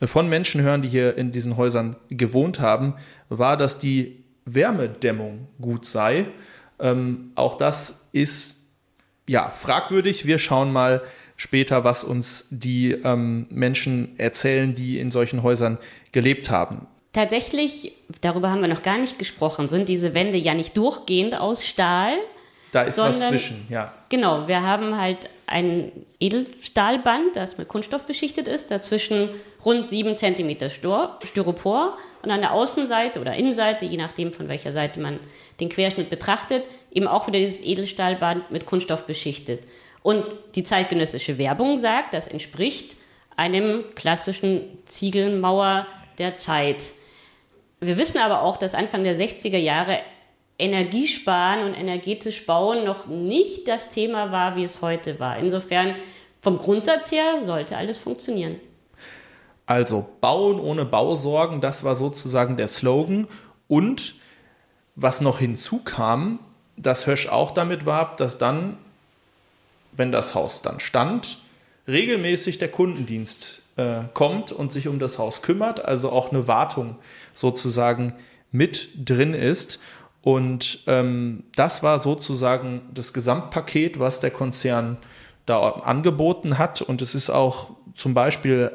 äh, von Menschen hören, die hier in diesen Häusern gewohnt haben, war, dass die Wärmedämmung gut sei. Ähm, auch das ist ja fragwürdig. Wir schauen mal, später, was uns die ähm, Menschen erzählen, die in solchen Häusern gelebt haben. Tatsächlich, darüber haben wir noch gar nicht gesprochen, sind diese Wände ja nicht durchgehend aus Stahl. Da ist sondern, was zwischen, ja. Genau, wir haben halt ein Edelstahlband, das mit Kunststoff beschichtet ist, dazwischen rund 7 cm Styropor und an der Außenseite oder Innenseite, je nachdem von welcher Seite man den Querschnitt betrachtet, eben auch wieder dieses Edelstahlband mit Kunststoff beschichtet. Und die zeitgenössische Werbung sagt, das entspricht einem klassischen Ziegelmauer der Zeit. Wir wissen aber auch, dass Anfang der 60er Jahre Energiesparen und energetisch bauen noch nicht das Thema war, wie es heute war. Insofern vom Grundsatz her sollte alles funktionieren. Also bauen ohne Bausorgen, das war sozusagen der Slogan. Und was noch hinzukam, dass Hösch auch damit warb, dass dann wenn das Haus dann stand, regelmäßig der Kundendienst äh, kommt und sich um das Haus kümmert, also auch eine Wartung sozusagen mit drin ist. Und ähm, das war sozusagen das Gesamtpaket, was der Konzern da angeboten hat. Und es ist auch zum Beispiel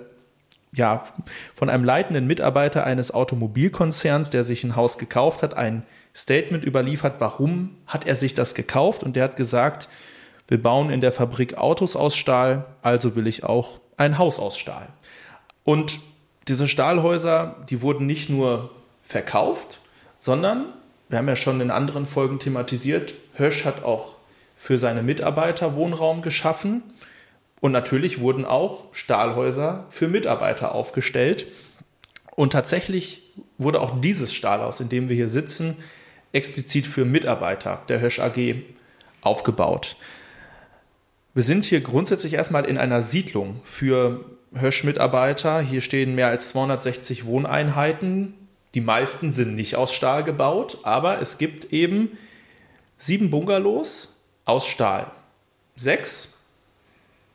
ja, von einem leitenden Mitarbeiter eines Automobilkonzerns, der sich ein Haus gekauft hat, ein Statement überliefert, warum hat er sich das gekauft. Und der hat gesagt, wir bauen in der Fabrik Autos aus Stahl, also will ich auch ein Haus aus Stahl. Und diese Stahlhäuser, die wurden nicht nur verkauft, sondern, wir haben ja schon in anderen Folgen thematisiert, Hösch hat auch für seine Mitarbeiter Wohnraum geschaffen. Und natürlich wurden auch Stahlhäuser für Mitarbeiter aufgestellt. Und tatsächlich wurde auch dieses Stahlhaus, in dem wir hier sitzen, explizit für Mitarbeiter der Hösch AG aufgebaut. Wir sind hier grundsätzlich erstmal in einer Siedlung für Hösch-Mitarbeiter. Hier stehen mehr als 260 Wohneinheiten. Die meisten sind nicht aus Stahl gebaut, aber es gibt eben sieben Bungalows aus Stahl. Sechs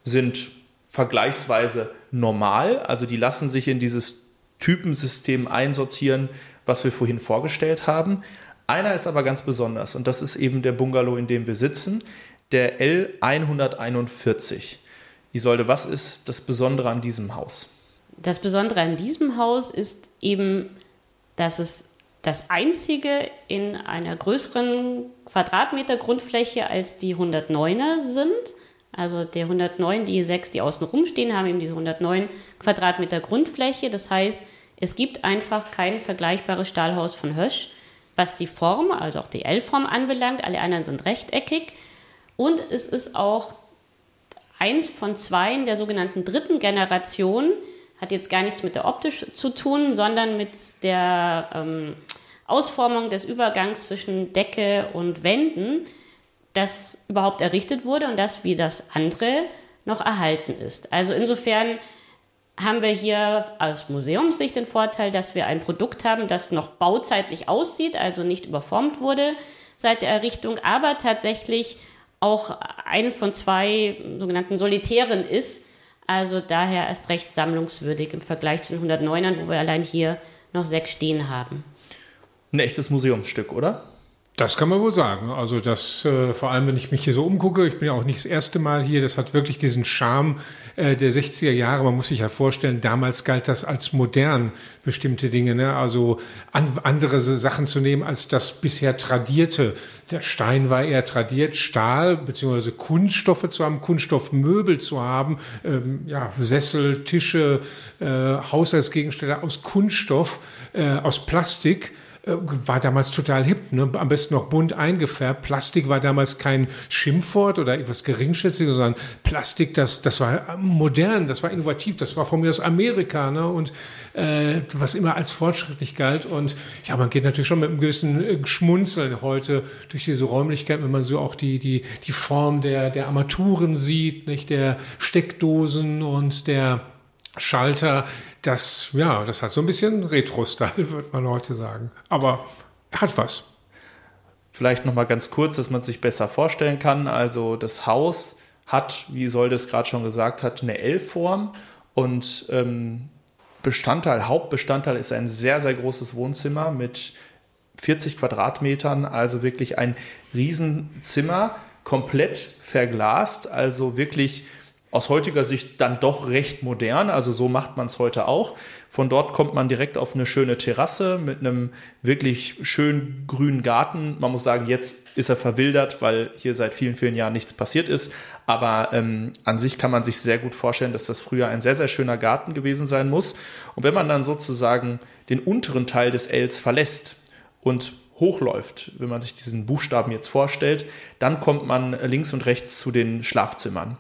sind vergleichsweise normal, also die lassen sich in dieses Typensystem einsortieren, was wir vorhin vorgestellt haben. Einer ist aber ganz besonders und das ist eben der Bungalow, in dem wir sitzen der L141. Isolde, was ist das Besondere an diesem Haus? Das Besondere an diesem Haus ist eben, dass es das einzige in einer größeren Quadratmeter Grundfläche als die 109er sind. Also der 109, die sechs, die außen rumstehen, haben eben diese 109 Quadratmeter Grundfläche. Das heißt, es gibt einfach kein vergleichbares Stahlhaus von Hösch, was die Form, also auch die L-Form anbelangt. Alle anderen sind rechteckig. Und es ist auch eins von zwei der sogenannten dritten Generation, hat jetzt gar nichts mit der Optik zu tun, sondern mit der ähm, Ausformung des Übergangs zwischen Decke und Wänden, das überhaupt errichtet wurde und das wie das andere noch erhalten ist. Also insofern haben wir hier aus Museumssicht den Vorteil, dass wir ein Produkt haben, das noch bauzeitlich aussieht, also nicht überformt wurde seit der Errichtung, aber tatsächlich auch eine von zwei sogenannten Solitären ist. Also daher erst recht sammlungswürdig im Vergleich zu den 109ern, wo wir allein hier noch sechs stehen haben. Ein echtes Museumsstück, oder? Das kann man wohl sagen. Also das, äh, vor allem wenn ich mich hier so umgucke, ich bin ja auch nicht das erste Mal hier, das hat wirklich diesen Charme äh, der 60er Jahre. Man muss sich ja vorstellen, damals galt das als modern, bestimmte Dinge, ne? also an, andere Sachen zu nehmen als das bisher tradierte. Der Stein war eher tradiert, Stahl beziehungsweise Kunststoffe zu haben, Kunststoffmöbel zu haben, ähm, ja, Sessel, Tische, äh, Haushaltsgegenstände aus Kunststoff, äh, aus Plastik äh, war damals total hip, ne? am besten noch bunt eingefärbt. Plastik war damals kein Schimpfwort oder etwas Geringschätziges, sondern Plastik, das, das war modern, das war innovativ, das war von mir aus Amerika ne? und äh, was immer als fortschrittlich galt. Und ja, man geht natürlich schon mit einem gewissen äh, Schmunzeln heute durch diese Räumlichkeit, wenn man so auch die, die, die Form der, der Armaturen sieht, nicht der Steckdosen und der Schalter, das, ja, das hat so ein bisschen Retro-Style, würde man heute sagen. Aber hat was. Vielleicht noch mal ganz kurz, dass man sich besser vorstellen kann. Also das Haus hat, wie Solde es gerade schon gesagt hat, eine L-Form und ähm, Bestandteil, Hauptbestandteil ist ein sehr, sehr großes Wohnzimmer mit 40 Quadratmetern, also wirklich ein Riesenzimmer, komplett verglast, also wirklich aus heutiger Sicht dann doch recht modern. Also so macht man es heute auch. Von dort kommt man direkt auf eine schöne Terrasse mit einem wirklich schön grünen Garten. Man muss sagen, jetzt ist er verwildert, weil hier seit vielen, vielen Jahren nichts passiert ist. Aber ähm, an sich kann man sich sehr gut vorstellen, dass das früher ein sehr, sehr schöner Garten gewesen sein muss. Und wenn man dann sozusagen den unteren Teil des Ls verlässt und hochläuft, wenn man sich diesen Buchstaben jetzt vorstellt, dann kommt man links und rechts zu den Schlafzimmern.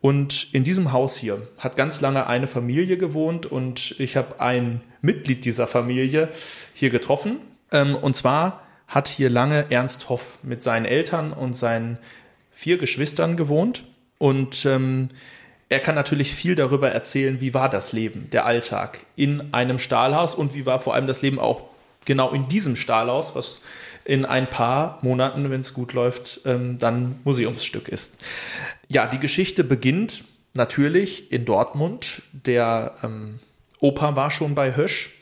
Und in diesem Haus hier hat ganz lange eine Familie gewohnt und ich habe ein Mitglied dieser Familie hier getroffen. Ähm, und zwar hat hier lange Ernst Hoff mit seinen Eltern und seinen vier Geschwistern gewohnt. Und ähm, er kann natürlich viel darüber erzählen, wie war das Leben, der Alltag in einem Stahlhaus und wie war vor allem das Leben auch genau in diesem Stahlhaus, was in ein paar Monaten, wenn es gut läuft, ähm, dann Museumsstück ist. Ja, die Geschichte beginnt natürlich in Dortmund. Der ähm, Opa war schon bei Hösch.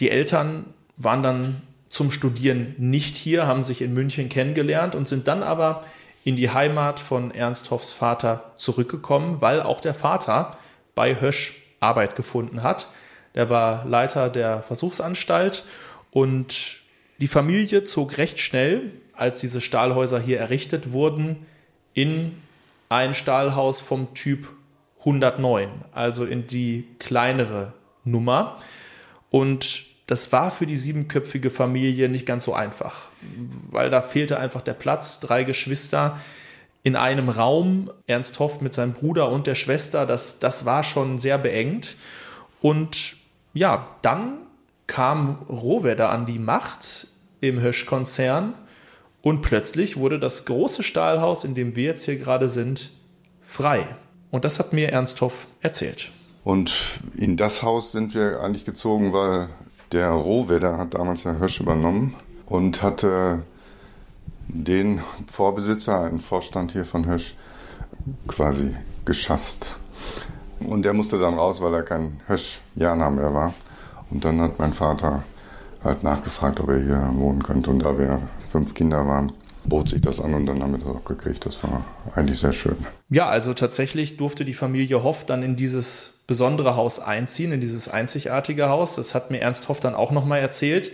Die Eltern waren dann zum Studieren nicht hier, haben sich in München kennengelernt und sind dann aber in die Heimat von Ernst Hoffs Vater zurückgekommen, weil auch der Vater bei Hösch Arbeit gefunden hat. Der war Leiter der Versuchsanstalt und die Familie zog recht schnell, als diese Stahlhäuser hier errichtet wurden, in ein Stahlhaus vom Typ 109, also in die kleinere Nummer. Und das war für die siebenköpfige Familie nicht ganz so einfach, weil da fehlte einfach der Platz. Drei Geschwister in einem Raum, Ernst Hoff mit seinem Bruder und der Schwester, das, das war schon sehr beengt. Und ja, dann kam Rohwedder an die Macht im Hösch-Konzern und plötzlich wurde das große Stahlhaus, in dem wir jetzt hier gerade sind, frei. Und das hat mir Ernst Hoff erzählt. Und in das Haus sind wir eigentlich gezogen, weil der Rohwedder hat damals ja Hösch übernommen und hatte den Vorbesitzer, einen Vorstand hier von Hösch, quasi geschasst. Und der musste dann raus, weil er kein Hösch-Jana mehr war. Und dann hat mein Vater halt nachgefragt, ob er hier wohnen könnte. Und da wir fünf Kinder waren, bot sich das an und dann haben wir das auch gekriegt. Das war eigentlich sehr schön. Ja, also tatsächlich durfte die Familie Hoff dann in dieses besondere Haus einziehen, in dieses einzigartige Haus. Das hat mir Ernst Hoff dann auch nochmal erzählt.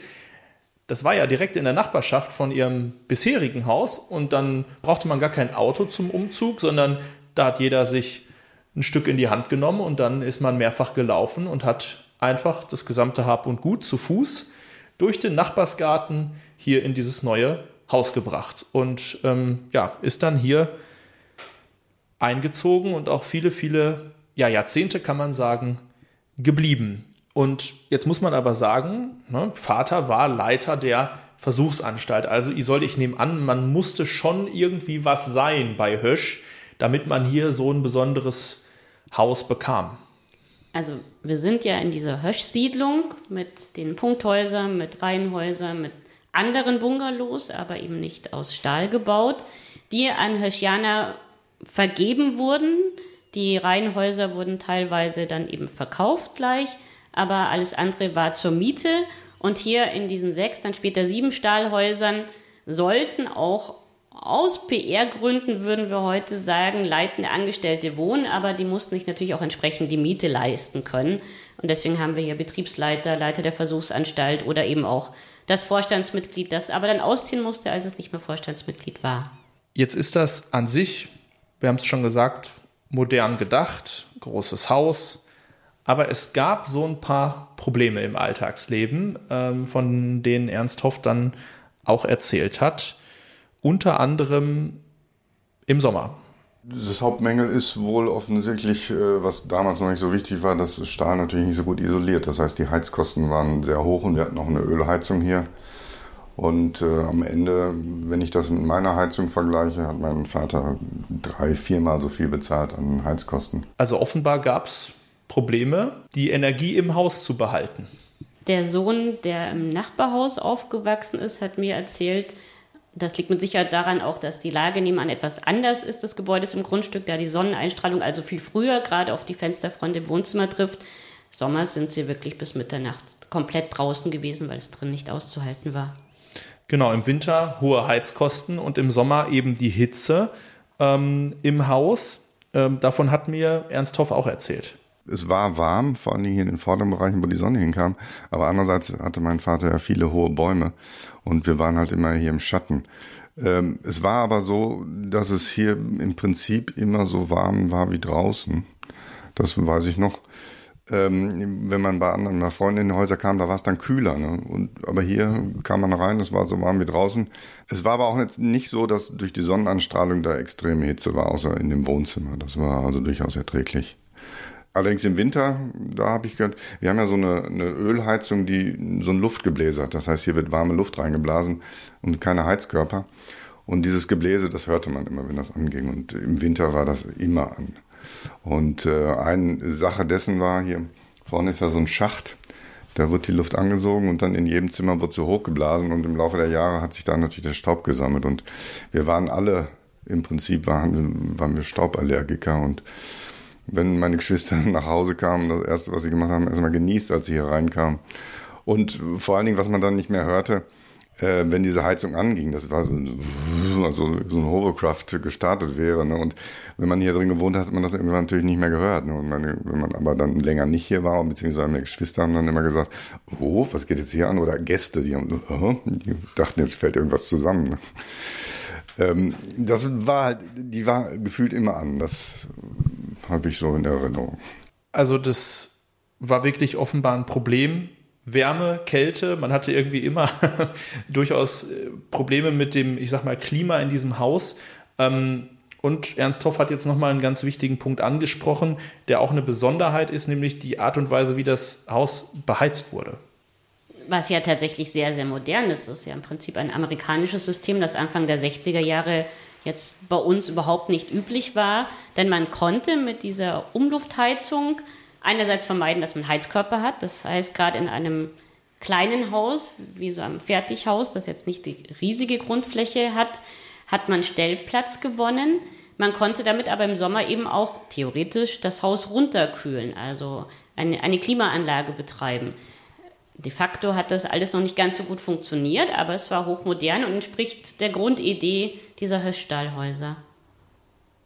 Das war ja direkt in der Nachbarschaft von ihrem bisherigen Haus und dann brauchte man gar kein Auto zum Umzug, sondern da hat jeder sich ein Stück in die Hand genommen und dann ist man mehrfach gelaufen und hat einfach das gesamte Hab und Gut zu Fuß durch den Nachbarsgarten hier in dieses neue Haus gebracht und ähm, ja, ist dann hier eingezogen und auch viele, viele ja, Jahrzehnte kann man sagen, geblieben. Und jetzt muss man aber sagen, ne, Vater war Leiter der Versuchsanstalt. Also Isolde, ich nehme an, man musste schon irgendwie was sein bei Hösch, damit man hier so ein besonderes Haus bekam. Also wir sind ja in dieser Hösch-Siedlung mit den Punkthäusern, mit Reihenhäusern, mit anderen Bungalows, aber eben nicht aus Stahl gebaut, die an Höschianer vergeben wurden. Die Reihenhäuser wurden teilweise dann eben verkauft gleich, aber alles andere war zur Miete. Und hier in diesen sechs, dann später sieben Stahlhäusern sollten auch aus PR-Gründen, würden wir heute sagen, leitende Angestellte wohnen, aber die mussten sich natürlich auch entsprechend die Miete leisten können. Und deswegen haben wir hier Betriebsleiter, Leiter der Versuchsanstalt oder eben auch das Vorstandsmitglied, das aber dann ausziehen musste, als es nicht mehr Vorstandsmitglied war. Jetzt ist das an sich, wir haben es schon gesagt, modern gedacht, großes Haus, aber es gab so ein paar Probleme im Alltagsleben, ähm, von denen Ernst Hoff dann auch erzählt hat. Unter anderem im Sommer. Das Hauptmängel ist wohl offensichtlich, äh, was damals noch nicht so wichtig war, dass Stahl natürlich nicht so gut isoliert. Das heißt, die Heizkosten waren sehr hoch und wir hatten auch eine Ölheizung hier. Und äh, am Ende, wenn ich das mit meiner Heizung vergleiche, hat mein Vater drei, viermal so viel bezahlt an Heizkosten. Also offenbar gab es Probleme, die Energie im Haus zu behalten. Der Sohn, der im Nachbarhaus aufgewachsen ist, hat mir erzählt, das liegt mit Sicherheit daran auch, dass die Lage nebenan etwas anders ist des Gebäudes im Grundstück, da die Sonneneinstrahlung also viel früher gerade auf die Fensterfront im Wohnzimmer trifft. Sommers sind sie wirklich bis Mitternacht komplett draußen gewesen, weil es drin nicht auszuhalten war. Genau, im Winter hohe Heizkosten und im Sommer eben die Hitze ähm, im Haus. Ähm, davon hat mir Ernst Hoff auch erzählt es war warm, vor allem hier in den vorderen Bereichen, wo die Sonne hinkam. Aber andererseits hatte mein Vater ja viele hohe Bäume und wir waren halt immer hier im Schatten. Ähm, es war aber so, dass es hier im Prinzip immer so warm war wie draußen. Das weiß ich noch. Ähm, wenn man bei anderen bei Freunden in die Häuser kam, da war es dann kühler. Ne? Und, aber hier kam man rein, es war so warm wie draußen. Es war aber auch jetzt nicht so, dass durch die Sonnenanstrahlung da extreme Hitze war, außer in dem Wohnzimmer. Das war also durchaus erträglich. Allerdings im Winter, da habe ich gehört, wir haben ja so eine, eine Ölheizung, die so ein Luftgebläse hat. Das heißt, hier wird warme Luft reingeblasen und keine Heizkörper. Und dieses Gebläse, das hörte man immer, wenn das anging. Und im Winter war das immer an. Und äh, eine Sache dessen war hier, vorne ist ja so ein Schacht, da wird die Luft angesogen und dann in jedem Zimmer wird sie hochgeblasen und im Laufe der Jahre hat sich da natürlich der Staub gesammelt. Und wir waren alle, im Prinzip waren, waren wir Stauballergiker und wenn meine Geschwister nach Hause kamen, das erste, was sie gemacht haben, erstmal genießt, als sie hier reinkamen. Und vor allen Dingen, was man dann nicht mehr hörte, äh, wenn diese Heizung anging, das war so, also so ein Hovercraft gestartet wäre. Ne? Und wenn man hier drin gewohnt hat, hat man das irgendwann natürlich nicht mehr gehört. Ne? Und man, wenn man aber dann länger nicht hier war, beziehungsweise meine Geschwister haben dann immer gesagt, oh, was geht jetzt hier an? Oder Gäste, die, haben, oh, die dachten, jetzt fällt irgendwas zusammen. Ne? Ähm, das war halt, die war gefühlt immer an. Das habe ich so in Erinnerung. Also das war wirklich offenbar ein Problem. Wärme, Kälte, man hatte irgendwie immer durchaus äh, Probleme mit dem, ich sag mal, Klima in diesem Haus. Ähm, und Ernst Hoff hat jetzt nochmal einen ganz wichtigen Punkt angesprochen, der auch eine Besonderheit ist, nämlich die Art und Weise, wie das Haus beheizt wurde. Was ja tatsächlich sehr, sehr modern ist. Das ist ja im Prinzip ein amerikanisches System, das Anfang der 60er Jahre jetzt bei uns überhaupt nicht üblich war, denn man konnte mit dieser Umluftheizung einerseits vermeiden, dass man Heizkörper hat. Das heißt, gerade in einem kleinen Haus, wie so einem Fertighaus, das jetzt nicht die riesige Grundfläche hat, hat man Stellplatz gewonnen. Man konnte damit aber im Sommer eben auch theoretisch das Haus runterkühlen, also eine, eine Klimaanlage betreiben. De facto hat das alles noch nicht ganz so gut funktioniert, aber es war hochmodern und entspricht der Grundidee dieser Höchststahlhäuser.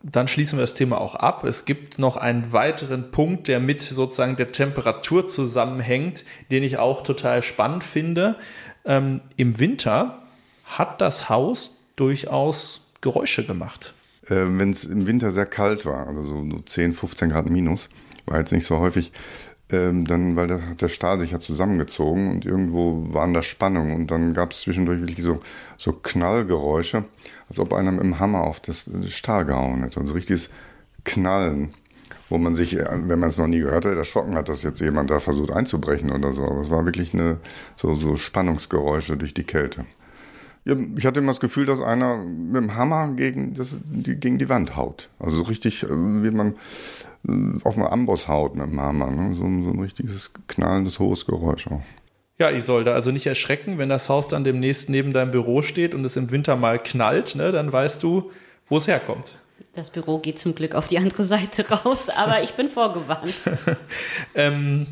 Dann schließen wir das Thema auch ab. Es gibt noch einen weiteren Punkt, der mit sozusagen der Temperatur zusammenhängt, den ich auch total spannend finde. Ähm, Im Winter hat das Haus durchaus Geräusche gemacht. Äh, Wenn es im Winter sehr kalt war, also so 10, 15 Grad minus, war jetzt nicht so häufig, ähm, dann, weil hat der Stahl sich ja zusammengezogen und irgendwo waren da Spannungen und dann gab es zwischendurch wirklich so, so Knallgeräusche, als ob einer mit dem Hammer auf das, Stahl gehauen hätte, also richtiges Knallen. wo man sich, äh, wenn man es noch nie gehört hat, erschrocken hat, dass jetzt jemand da versucht einzubrechen oder so. Aber es war wirklich eine, so, so Spannungsgeräusche durch die Kälte. Ja, ich hatte immer das Gefühl, dass einer mit dem Hammer gegen, das, die, gegen die Wand haut. Also so richtig, äh, wie man äh, auf einem Amboss haut mit dem Hammer. Ne? So, so ein richtiges knallendes, hohes Geräusch auch. Ja, Isolde, also nicht erschrecken, wenn das Haus dann demnächst neben deinem Büro steht und es im Winter mal knallt, ne, dann weißt du, wo es herkommt. Das Büro geht zum Glück auf die andere Seite raus, aber ich bin vorgewarnt. ähm,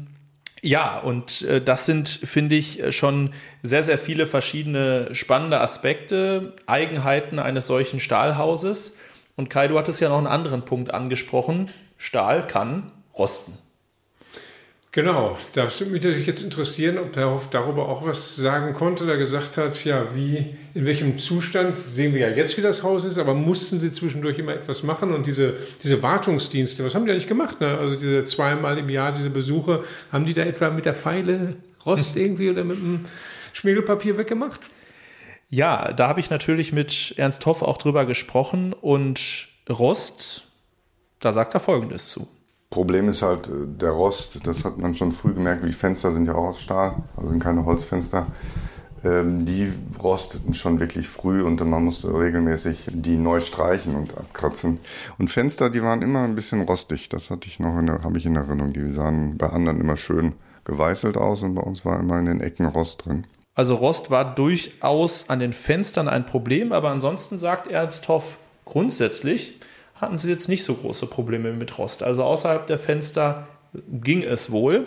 ja, und äh, das sind, finde ich, schon sehr, sehr viele verschiedene spannende Aspekte, Eigenheiten eines solchen Stahlhauses. Und Kai, du hattest ja noch einen anderen Punkt angesprochen. Stahl kann rosten. Genau, da würde mich natürlich jetzt interessieren, ob Herr Hoff darüber auch was sagen konnte oder gesagt hat, ja, wie, in welchem Zustand, sehen wir ja jetzt, wie das Haus ist, aber mussten Sie zwischendurch immer etwas machen und diese, diese Wartungsdienste, was haben die eigentlich gemacht? Ne? Also diese zweimal im Jahr, diese Besuche, haben die da etwa mit der Pfeile Rost irgendwie oder mit dem Schmiegelpapier weggemacht? Ja, da habe ich natürlich mit Ernst Hoff auch drüber gesprochen und Rost, da sagt er Folgendes zu. Problem ist halt äh, der Rost, das hat man schon früh gemerkt, die Fenster sind ja auch aus Stahl, also sind keine Holzfenster. Ähm, die rosteten schon wirklich früh und man musste regelmäßig die neu streichen und abkratzen. Und Fenster, die waren immer ein bisschen rostig, das hatte ich noch, habe ich in Erinnerung. Die sahen bei anderen immer schön geweißelt aus und bei uns war immer in den Ecken Rost drin. Also Rost war durchaus an den Fenstern ein Problem, aber ansonsten sagt Ernst Hoff grundsätzlich, hatten sie jetzt nicht so große Probleme mit Rost. Also außerhalb der Fenster ging es wohl.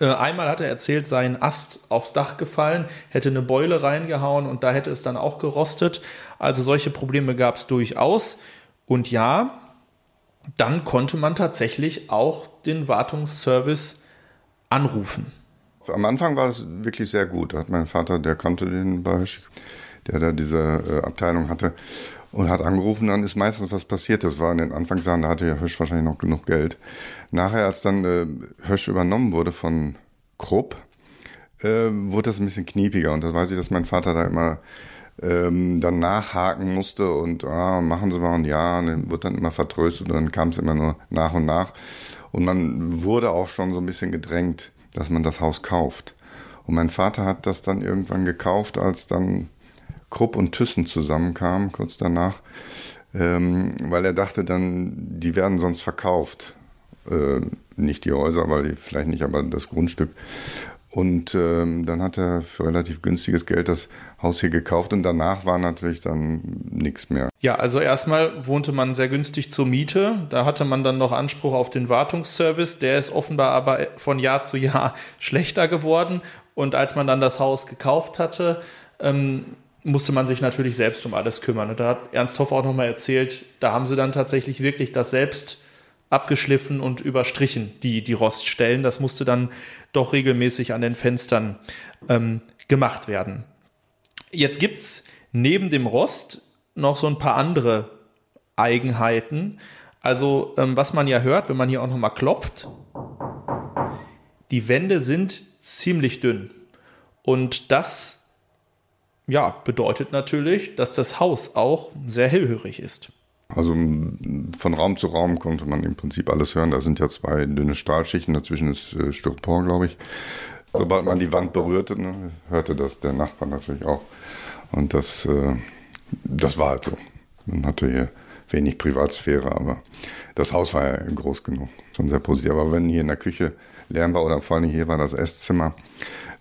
Äh, einmal hat er erzählt, sein Ast aufs Dach gefallen, hätte eine Beule reingehauen und da hätte es dann auch gerostet. Also solche Probleme gab es durchaus. Und ja, dann konnte man tatsächlich auch den Wartungsservice anrufen. Am Anfang war es wirklich sehr gut. Hat mein Vater, der kannte den Beispiel, der da diese äh, Abteilung hatte und hat angerufen, dann ist meistens was passiert. Das war in den Anfangsjahren, da hatte ja Hösch wahrscheinlich noch genug Geld. Nachher, als dann äh, Hösch übernommen wurde von Krupp, äh, wurde das ein bisschen kniepiger. Und da weiß ich, dass mein Vater da immer ähm, dann nachhaken musste und ah, machen Sie mal ein Ja, und dann wird dann immer vertröstet und dann kam es immer nur nach und nach. Und man wurde auch schon so ein bisschen gedrängt, dass man das Haus kauft. Und mein Vater hat das dann irgendwann gekauft, als dann Krupp und Thyssen zusammenkamen, kurz danach, ähm, weil er dachte dann, die werden sonst verkauft. Äh, nicht die Häuser, weil die vielleicht nicht, aber das Grundstück. Und ähm, dann hat er für relativ günstiges Geld das Haus hier gekauft und danach war natürlich dann nichts mehr. Ja, also erstmal wohnte man sehr günstig zur Miete. Da hatte man dann noch Anspruch auf den Wartungsservice. Der ist offenbar aber von Jahr zu Jahr schlechter geworden. Und als man dann das Haus gekauft hatte, ähm, musste man sich natürlich selbst um alles kümmern. Und da hat Ernst Hoff auch nochmal erzählt, da haben sie dann tatsächlich wirklich das selbst abgeschliffen und überstrichen, die, die Roststellen. Das musste dann doch regelmäßig an den Fenstern ähm, gemacht werden. Jetzt gibt es neben dem Rost noch so ein paar andere Eigenheiten. Also, ähm, was man ja hört, wenn man hier auch nochmal klopft, die Wände sind ziemlich dünn. Und das ja, bedeutet natürlich, dass das Haus auch sehr hellhörig ist. Also von Raum zu Raum konnte man im Prinzip alles hören. Da sind ja zwei dünne Stahlschichten, dazwischen ist äh, Styropor, glaube ich. Sobald man die Wand berührte, ne, hörte das der Nachbar natürlich auch. Und das, äh, das war halt so. Man hatte hier wenig Privatsphäre, aber das Haus war ja groß genug. Schon sehr positiv. Aber wenn hier in der Küche Lärm war, oder vor allem hier war das Esszimmer,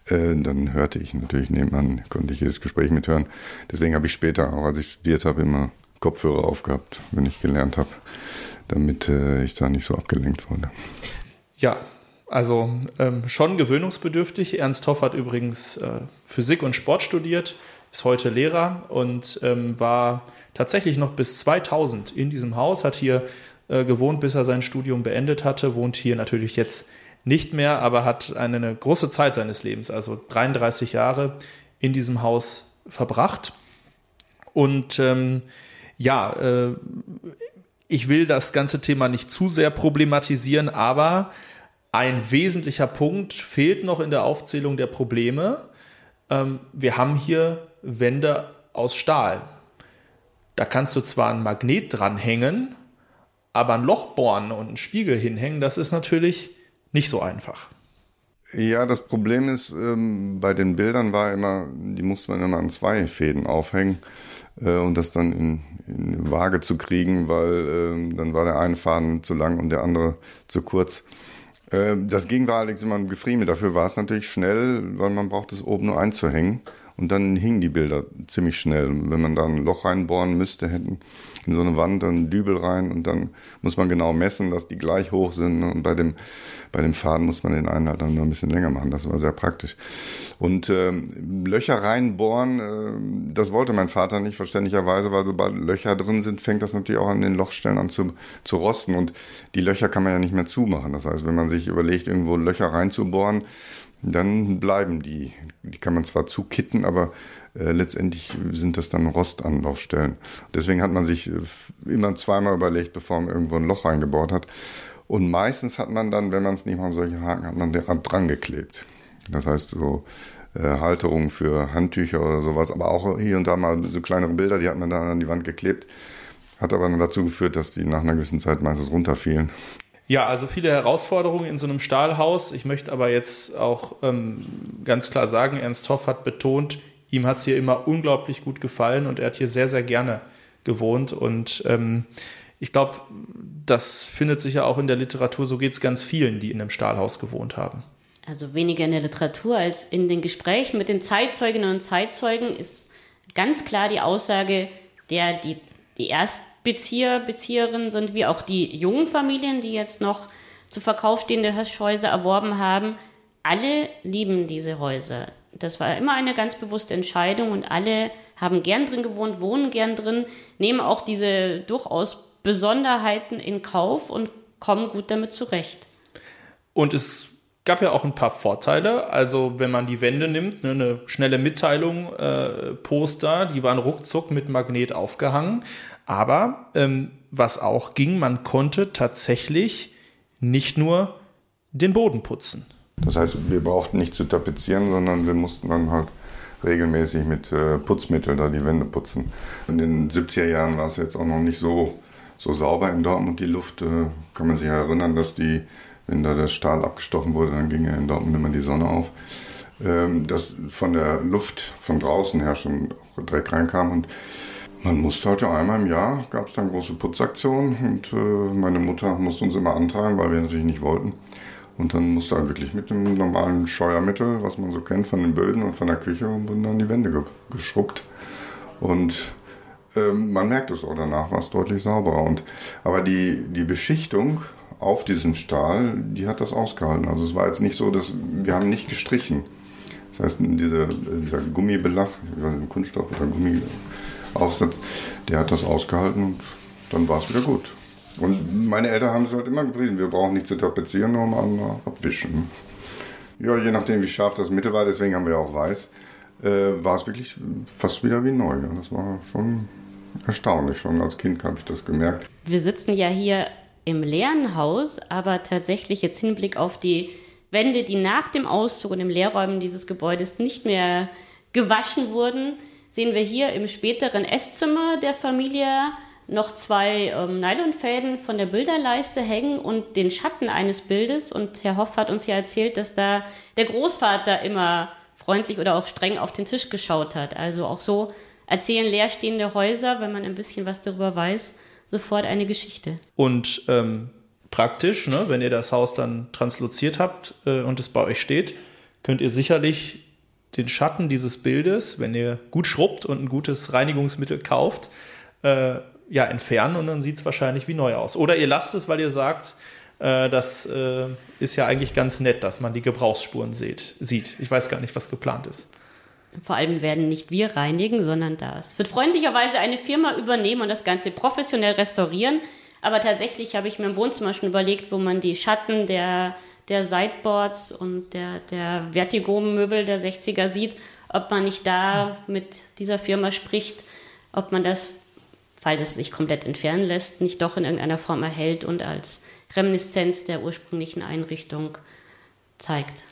äh, dann hörte ich natürlich nebenan, konnte ich jedes Gespräch mithören. Deswegen habe ich später, auch als ich studiert habe, immer Kopfhörer aufgehabt, wenn ich gelernt habe, damit äh, ich da nicht so abgelenkt wurde. Ja, also ähm, schon gewöhnungsbedürftig. Ernst Hoff hat übrigens äh, Physik und Sport studiert, ist heute Lehrer und ähm, war tatsächlich noch bis 2000 in diesem Haus, hat hier äh, gewohnt, bis er sein Studium beendet hatte, wohnt hier natürlich jetzt nicht mehr, aber hat eine, eine große Zeit seines Lebens, also 33 Jahre, in diesem Haus verbracht. Und ähm, ja, äh, ich will das ganze Thema nicht zu sehr problematisieren, aber ein wesentlicher Punkt fehlt noch in der Aufzählung der Probleme. Ähm, wir haben hier Wände aus Stahl. Da kannst du zwar ein Magnet dranhängen, Aber ein Loch bohren und einen Spiegel hinhängen, das ist natürlich nicht so einfach. Ja, das Problem ist, ähm, bei den Bildern war immer, die musste man immer an zwei Fäden aufhängen äh, und das dann in, in Waage zu kriegen, weil äh, dann war der eine Faden zu lang und der andere zu kurz. Äh, das ging war allerdings immer ein Gefriemel. Dafür war es natürlich schnell, weil man braucht es oben nur einzuhängen. Und dann hingen die Bilder ziemlich schnell. Wenn man da ein Loch reinbohren müsste, hätten in so eine Wand dann Dübel rein und dann muss man genau messen, dass die gleich hoch sind. Und bei dem, bei dem Faden muss man den einen halt dann nur ein bisschen länger machen. Das war sehr praktisch. Und äh, Löcher reinbohren, äh, das wollte mein Vater nicht, verständlicherweise, weil sobald Löcher drin sind, fängt das natürlich auch an den Lochstellen an zu, zu rosten. Und die Löcher kann man ja nicht mehr zumachen. Das heißt, wenn man sich überlegt, irgendwo Löcher reinzubohren, dann bleiben die. Die kann man zwar zukitten, aber äh, letztendlich sind das dann Rostanlaufstellen. Deswegen hat man sich äh, immer zweimal überlegt, bevor man irgendwo ein Loch reingebohrt hat. Und meistens hat man dann, wenn man es nicht mal solche Haken hat, man den Rand dran geklebt. Das heißt so äh, Halterungen für Handtücher oder sowas, aber auch hier und da mal so kleinere Bilder, die hat man dann an die Wand geklebt. Hat aber dann dazu geführt, dass die nach einer gewissen Zeit meistens runterfielen. Ja, also viele Herausforderungen in so einem Stahlhaus. Ich möchte aber jetzt auch ähm, ganz klar sagen, Ernst Hoff hat betont, ihm hat es hier immer unglaublich gut gefallen und er hat hier sehr, sehr gerne gewohnt. Und ähm, ich glaube, das findet sich ja auch in der Literatur, so geht es ganz vielen, die in einem Stahlhaus gewohnt haben. Also weniger in der Literatur als in den Gesprächen mit den Zeitzeuginnen und Zeitzeugen ist ganz klar die Aussage, der die, die erst Bezieher, Bezieherinnen sind, wie auch die jungen Familien, die jetzt noch zu Verkauf stehende Hirschhäuser erworben haben. Alle lieben diese Häuser. Das war immer eine ganz bewusste Entscheidung und alle haben gern drin gewohnt, wohnen gern drin, nehmen auch diese durchaus Besonderheiten in Kauf und kommen gut damit zurecht. Und es gab ja auch ein paar Vorteile. Also wenn man die Wände nimmt, ne, eine schnelle Mitteilung, äh, Poster, die waren ruckzuck mit Magnet aufgehangen. Aber ähm, was auch ging, man konnte tatsächlich nicht nur den Boden putzen. Das heißt, wir brauchten nicht zu tapezieren, sondern wir mussten dann halt regelmäßig mit äh, Putzmittel da die Wände putzen. In den 70er Jahren war es jetzt auch noch nicht so, so sauber in Dortmund, die Luft. Äh, kann man sich erinnern, dass die, wenn da der Stahl abgestochen wurde, dann ging ja in Dortmund immer die Sonne auf. Ähm, dass von der Luft von draußen her schon Dreck reinkam und man musste halt ja einmal im Jahr, gab es dann große Putzaktionen und äh, meine Mutter musste uns immer antreiben, weil wir natürlich nicht wollten. Und dann musste halt wirklich mit dem normalen Scheuermittel, was man so kennt von den Böden und von der Küche, wurden dann die Wände ge geschrubbt. Und äh, man merkt es auch danach, war es deutlich sauberer. Und, aber die, die Beschichtung auf diesen Stahl, die hat das ausgehalten. Also es war jetzt nicht so, dass wir haben nicht gestrichen. Das heißt, diese, dieser Gummibelach, ich weiß nicht, Kunststoff oder Gummi, Aufsatz, der hat das ausgehalten und dann war es wieder gut. Und meine Eltern haben es halt immer gepriesen, wir brauchen nicht zu tapezieren, nur mal abwischen. Ja, je nachdem, wie scharf das Mittel war, deswegen haben wir auch weiß, äh, war es wirklich fast wieder wie neu. Das war schon erstaunlich. Schon als Kind habe ich das gemerkt. Wir sitzen ja hier im leeren Haus, aber tatsächlich jetzt Hinblick auf die Wände, die nach dem Auszug und im Leerräumen dieses Gebäudes nicht mehr gewaschen wurden, sehen wir hier im späteren Esszimmer der Familie noch zwei ähm, Nylonfäden von der Bilderleiste hängen und den Schatten eines Bildes. Und Herr Hoff hat uns ja erzählt, dass da der Großvater immer freundlich oder auch streng auf den Tisch geschaut hat. Also auch so erzählen leerstehende Häuser, wenn man ein bisschen was darüber weiß, sofort eine Geschichte. Und ähm, praktisch, ne, wenn ihr das Haus dann transloziert habt äh, und es bei euch steht, könnt ihr sicherlich den Schatten dieses Bildes, wenn ihr gut schrubbt und ein gutes Reinigungsmittel kauft, äh, ja, entfernen und dann sieht es wahrscheinlich wie neu aus. Oder ihr lasst es, weil ihr sagt, äh, das äh, ist ja eigentlich ganz nett, dass man die Gebrauchsspuren seht, sieht. Ich weiß gar nicht, was geplant ist. Vor allem werden nicht wir reinigen, sondern das wird freundlicherweise eine Firma übernehmen und das Ganze professionell restaurieren. Aber tatsächlich habe ich mir im Wohnzimmer schon überlegt, wo man die Schatten der der Sideboards und der, der Vertigo-Möbel der 60er sieht, ob man nicht da mit dieser Firma spricht, ob man das, falls es sich komplett entfernen lässt, nicht doch in irgendeiner Form erhält und als Reminiszenz der ursprünglichen Einrichtung zeigt.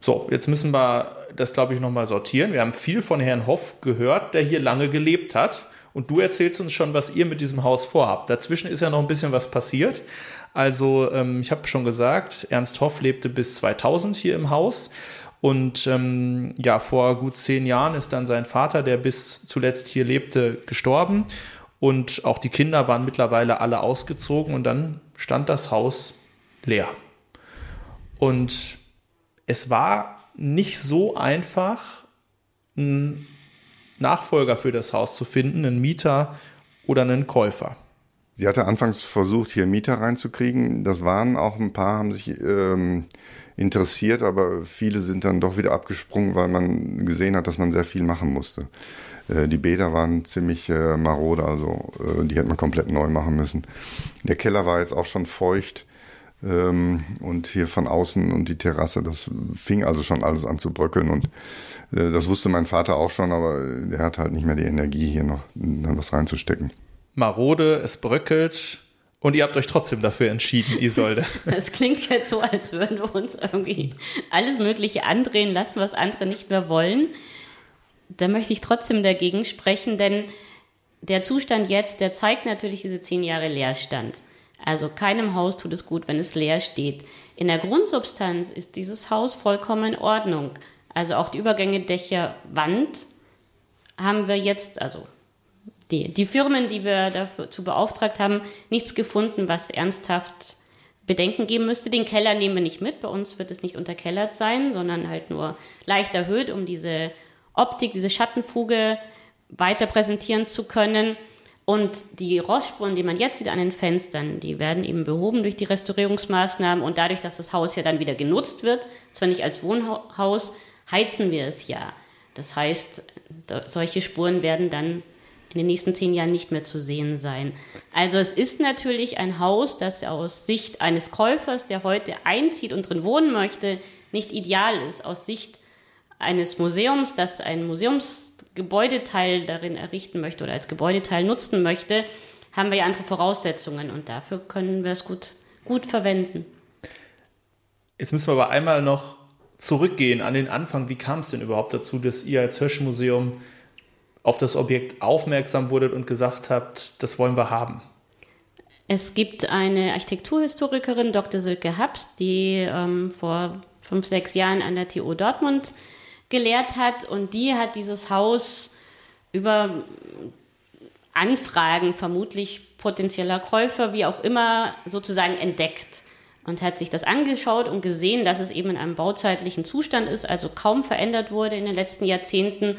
So, jetzt müssen wir das, glaube ich, nochmal sortieren. Wir haben viel von Herrn Hoff gehört, der hier lange gelebt hat und du erzählst uns schon, was ihr mit diesem Haus vorhabt. Dazwischen ist ja noch ein bisschen was passiert. Also ähm, ich habe schon gesagt, Ernst Hoff lebte bis 2000 hier im Haus. Und ähm, ja, vor gut zehn Jahren ist dann sein Vater, der bis zuletzt hier lebte, gestorben. Und auch die Kinder waren mittlerweile alle ausgezogen und dann stand das Haus leer. Und es war nicht so einfach, einen Nachfolger für das Haus zu finden, einen Mieter oder einen Käufer. Sie hatte anfangs versucht, hier Mieter reinzukriegen. Das waren auch ein paar, haben sich ähm, interessiert, aber viele sind dann doch wieder abgesprungen, weil man gesehen hat, dass man sehr viel machen musste. Äh, die Bäder waren ziemlich äh, marode, also äh, die hätte man komplett neu machen müssen. Der Keller war jetzt auch schon feucht ähm, und hier von außen und die Terrasse, das fing also schon alles an zu bröckeln und das wusste mein Vater auch schon, aber der hat halt nicht mehr die Energie, hier noch was reinzustecken. Marode, es bröckelt, und ihr habt euch trotzdem dafür entschieden, Isolde. Das klingt jetzt so, als würden wir uns irgendwie alles Mögliche andrehen lassen, was andere nicht mehr wollen. Da möchte ich trotzdem dagegen sprechen, denn der Zustand jetzt, der zeigt natürlich diese zehn Jahre Leerstand. Also keinem Haus tut es gut, wenn es leer steht. In der Grundsubstanz ist dieses Haus vollkommen in Ordnung. Also auch die Übergänge Dächer, Wand haben wir jetzt, also die, die Firmen, die wir dazu beauftragt haben, nichts gefunden, was ernsthaft Bedenken geben müsste. Den Keller nehmen wir nicht mit. Bei uns wird es nicht unterkellert sein, sondern halt nur leicht erhöht, um diese Optik, diese Schattenfuge weiter präsentieren zu können. Und die Rostspuren, die man jetzt sieht an den Fenstern, die werden eben behoben durch die Restaurierungsmaßnahmen und dadurch, dass das Haus ja dann wieder genutzt wird, zwar nicht als Wohnhaus, heizen wir es ja. Das heißt, solche Spuren werden dann in den nächsten zehn Jahren nicht mehr zu sehen sein. Also es ist natürlich ein Haus, das aus Sicht eines Käufers, der heute einzieht und drin wohnen möchte, nicht ideal ist. Aus Sicht eines Museums, das ein Museumsgebäudeteil darin errichten möchte oder als Gebäudeteil nutzen möchte, haben wir ja andere Voraussetzungen und dafür können wir es gut, gut verwenden. Jetzt müssen wir aber einmal noch zurückgehen an den Anfang. Wie kam es denn überhaupt dazu, dass ihr als Hirschmuseum auf das Objekt aufmerksam wurdet und gesagt habt, das wollen wir haben? Es gibt eine Architekturhistorikerin, Dr. Silke Habs, die ähm, vor fünf, sechs Jahren an der TU Dortmund gelehrt hat und die hat dieses Haus über Anfragen vermutlich potenzieller Käufer, wie auch immer, sozusagen entdeckt und hat sich das angeschaut und gesehen, dass es eben in einem bauzeitlichen Zustand ist, also kaum verändert wurde in den letzten Jahrzehnten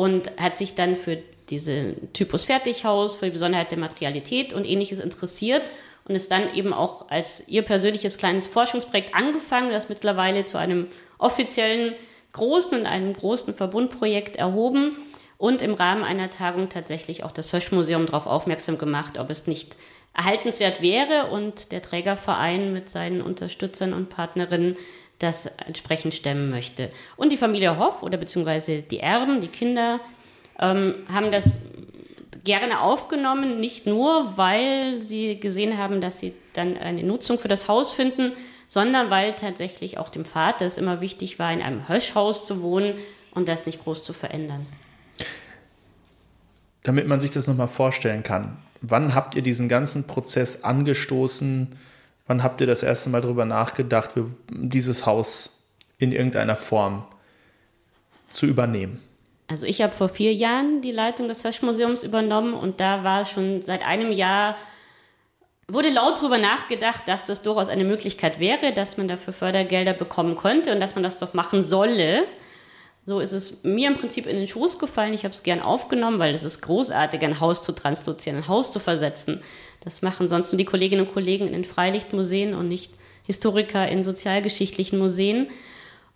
und hat sich dann für diese Typus Fertighaus, für die Besonderheit der Materialität und ähnliches interessiert und ist dann eben auch als ihr persönliches kleines Forschungsprojekt angefangen, das mittlerweile zu einem offiziellen großen und einem großen Verbundprojekt erhoben und im Rahmen einer Tagung tatsächlich auch das Höschmuseum darauf aufmerksam gemacht, ob es nicht erhaltenswert wäre. Und der Trägerverein mit seinen Unterstützern und Partnerinnen das entsprechend stemmen möchte. Und die Familie Hoff oder beziehungsweise die Erben, die Kinder, ähm, haben das gerne aufgenommen, nicht nur, weil sie gesehen haben, dass sie dann eine Nutzung für das Haus finden, sondern weil tatsächlich auch dem Vater es immer wichtig war, in einem Höschhaus zu wohnen und das nicht groß zu verändern. Damit man sich das nochmal vorstellen kann, wann habt ihr diesen ganzen Prozess angestoßen? Wann habt ihr das erste Mal darüber nachgedacht, dieses Haus in irgendeiner Form zu übernehmen? Also ich habe vor vier Jahren die Leitung des Höschmuseums übernommen und da war es schon seit einem Jahr, wurde laut darüber nachgedacht, dass das durchaus eine Möglichkeit wäre, dass man dafür Fördergelder bekommen könnte und dass man das doch machen solle. So ist es mir im Prinzip in den Schoß gefallen. Ich habe es gern aufgenommen, weil es ist großartig, ein Haus zu transluzieren, ein Haus zu versetzen. Das machen sonst nur die Kolleginnen und Kollegen in den Freilichtmuseen und nicht Historiker in sozialgeschichtlichen Museen.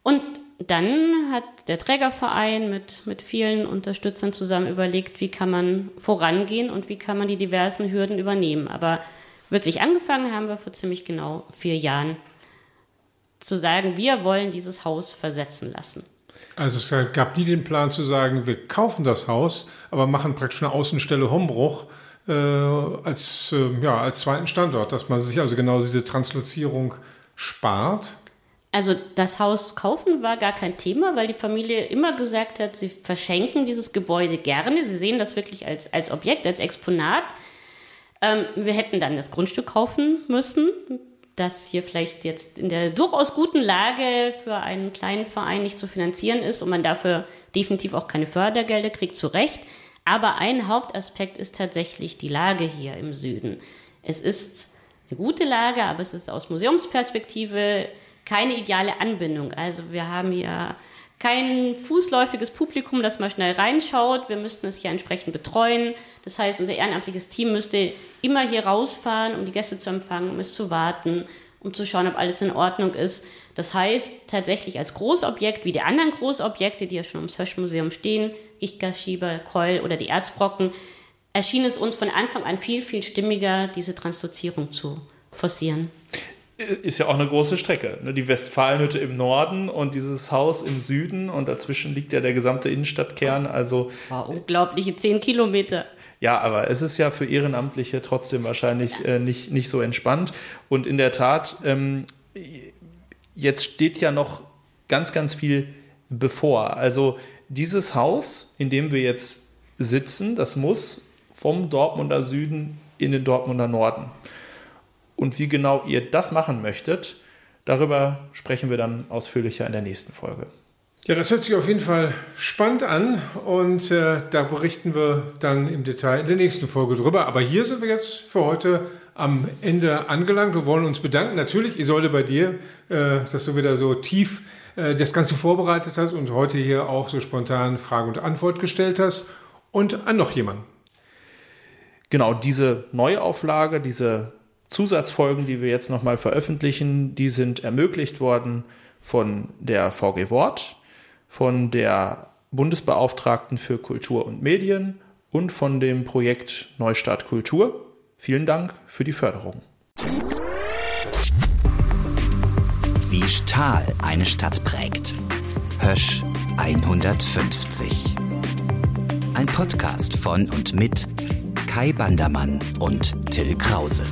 Und dann hat der Trägerverein mit, mit vielen Unterstützern zusammen überlegt, wie kann man vorangehen und wie kann man die diversen Hürden übernehmen. Aber wirklich angefangen haben wir vor ziemlich genau vier Jahren zu sagen, wir wollen dieses Haus versetzen lassen. Also es gab nie den Plan zu sagen, wir kaufen das Haus, aber machen praktisch eine Außenstelle Hombruch äh, als, äh, ja, als zweiten Standort, dass man sich also genau diese Translozierung spart. Also das Haus kaufen war gar kein Thema, weil die Familie immer gesagt hat, sie verschenken dieses Gebäude gerne. Sie sehen das wirklich als, als Objekt, als Exponat. Ähm, wir hätten dann das Grundstück kaufen müssen, das hier vielleicht jetzt in der durchaus guten Lage für einen kleinen Verein nicht zu finanzieren ist und man dafür definitiv auch keine Fördergelder kriegt, zu Recht. Aber ein Hauptaspekt ist tatsächlich die Lage hier im Süden. Es ist eine gute Lage, aber es ist aus Museumsperspektive keine ideale Anbindung. Also wir haben hier kein fußläufiges Publikum, das mal schnell reinschaut. Wir müssten es hier entsprechend betreuen. Das heißt, unser ehrenamtliches Team müsste immer hier rausfahren, um die Gäste zu empfangen, um es zu warten, um zu schauen, ob alles in Ordnung ist. Das heißt, tatsächlich als Großobjekt, wie die anderen Großobjekte, die ja schon ums Höschmuseum stehen, Gichtgasschieber, Keul oder die Erzbrocken, erschien es uns von Anfang an viel, viel stimmiger, diese Translozierung zu forcieren ist ja auch eine große Strecke. Ne? Die Westfalenhütte im Norden und dieses Haus im Süden und dazwischen liegt ja der gesamte Innenstadtkern. Also wow, unglaubliche zehn Kilometer. Ja, aber es ist ja für Ehrenamtliche trotzdem wahrscheinlich äh, nicht, nicht so entspannt. Und in der Tat, ähm, jetzt steht ja noch ganz, ganz viel bevor. Also dieses Haus, in dem wir jetzt sitzen, das muss vom Dortmunder Süden in den Dortmunder Norden. Und wie genau ihr das machen möchtet, darüber sprechen wir dann ausführlicher in der nächsten Folge. Ja, das hört sich auf jeden Fall spannend an und äh, da berichten wir dann im Detail in der nächsten Folge drüber. Aber hier sind wir jetzt für heute am Ende angelangt. Wir wollen uns bedanken. Natürlich, Isolde, bei dir, äh, dass du wieder so tief äh, das Ganze vorbereitet hast und heute hier auch so spontan Frage und Antwort gestellt hast. Und an noch jemanden. Genau, diese Neuauflage, diese Zusatzfolgen, die wir jetzt nochmal veröffentlichen, die sind ermöglicht worden von der VG Wort, von der Bundesbeauftragten für Kultur und Medien und von dem Projekt Neustart Kultur. Vielen Dank für die Förderung. Wie Stahl eine Stadt prägt. Hösch 150. Ein Podcast von und mit Kai Bandermann und Till Krause.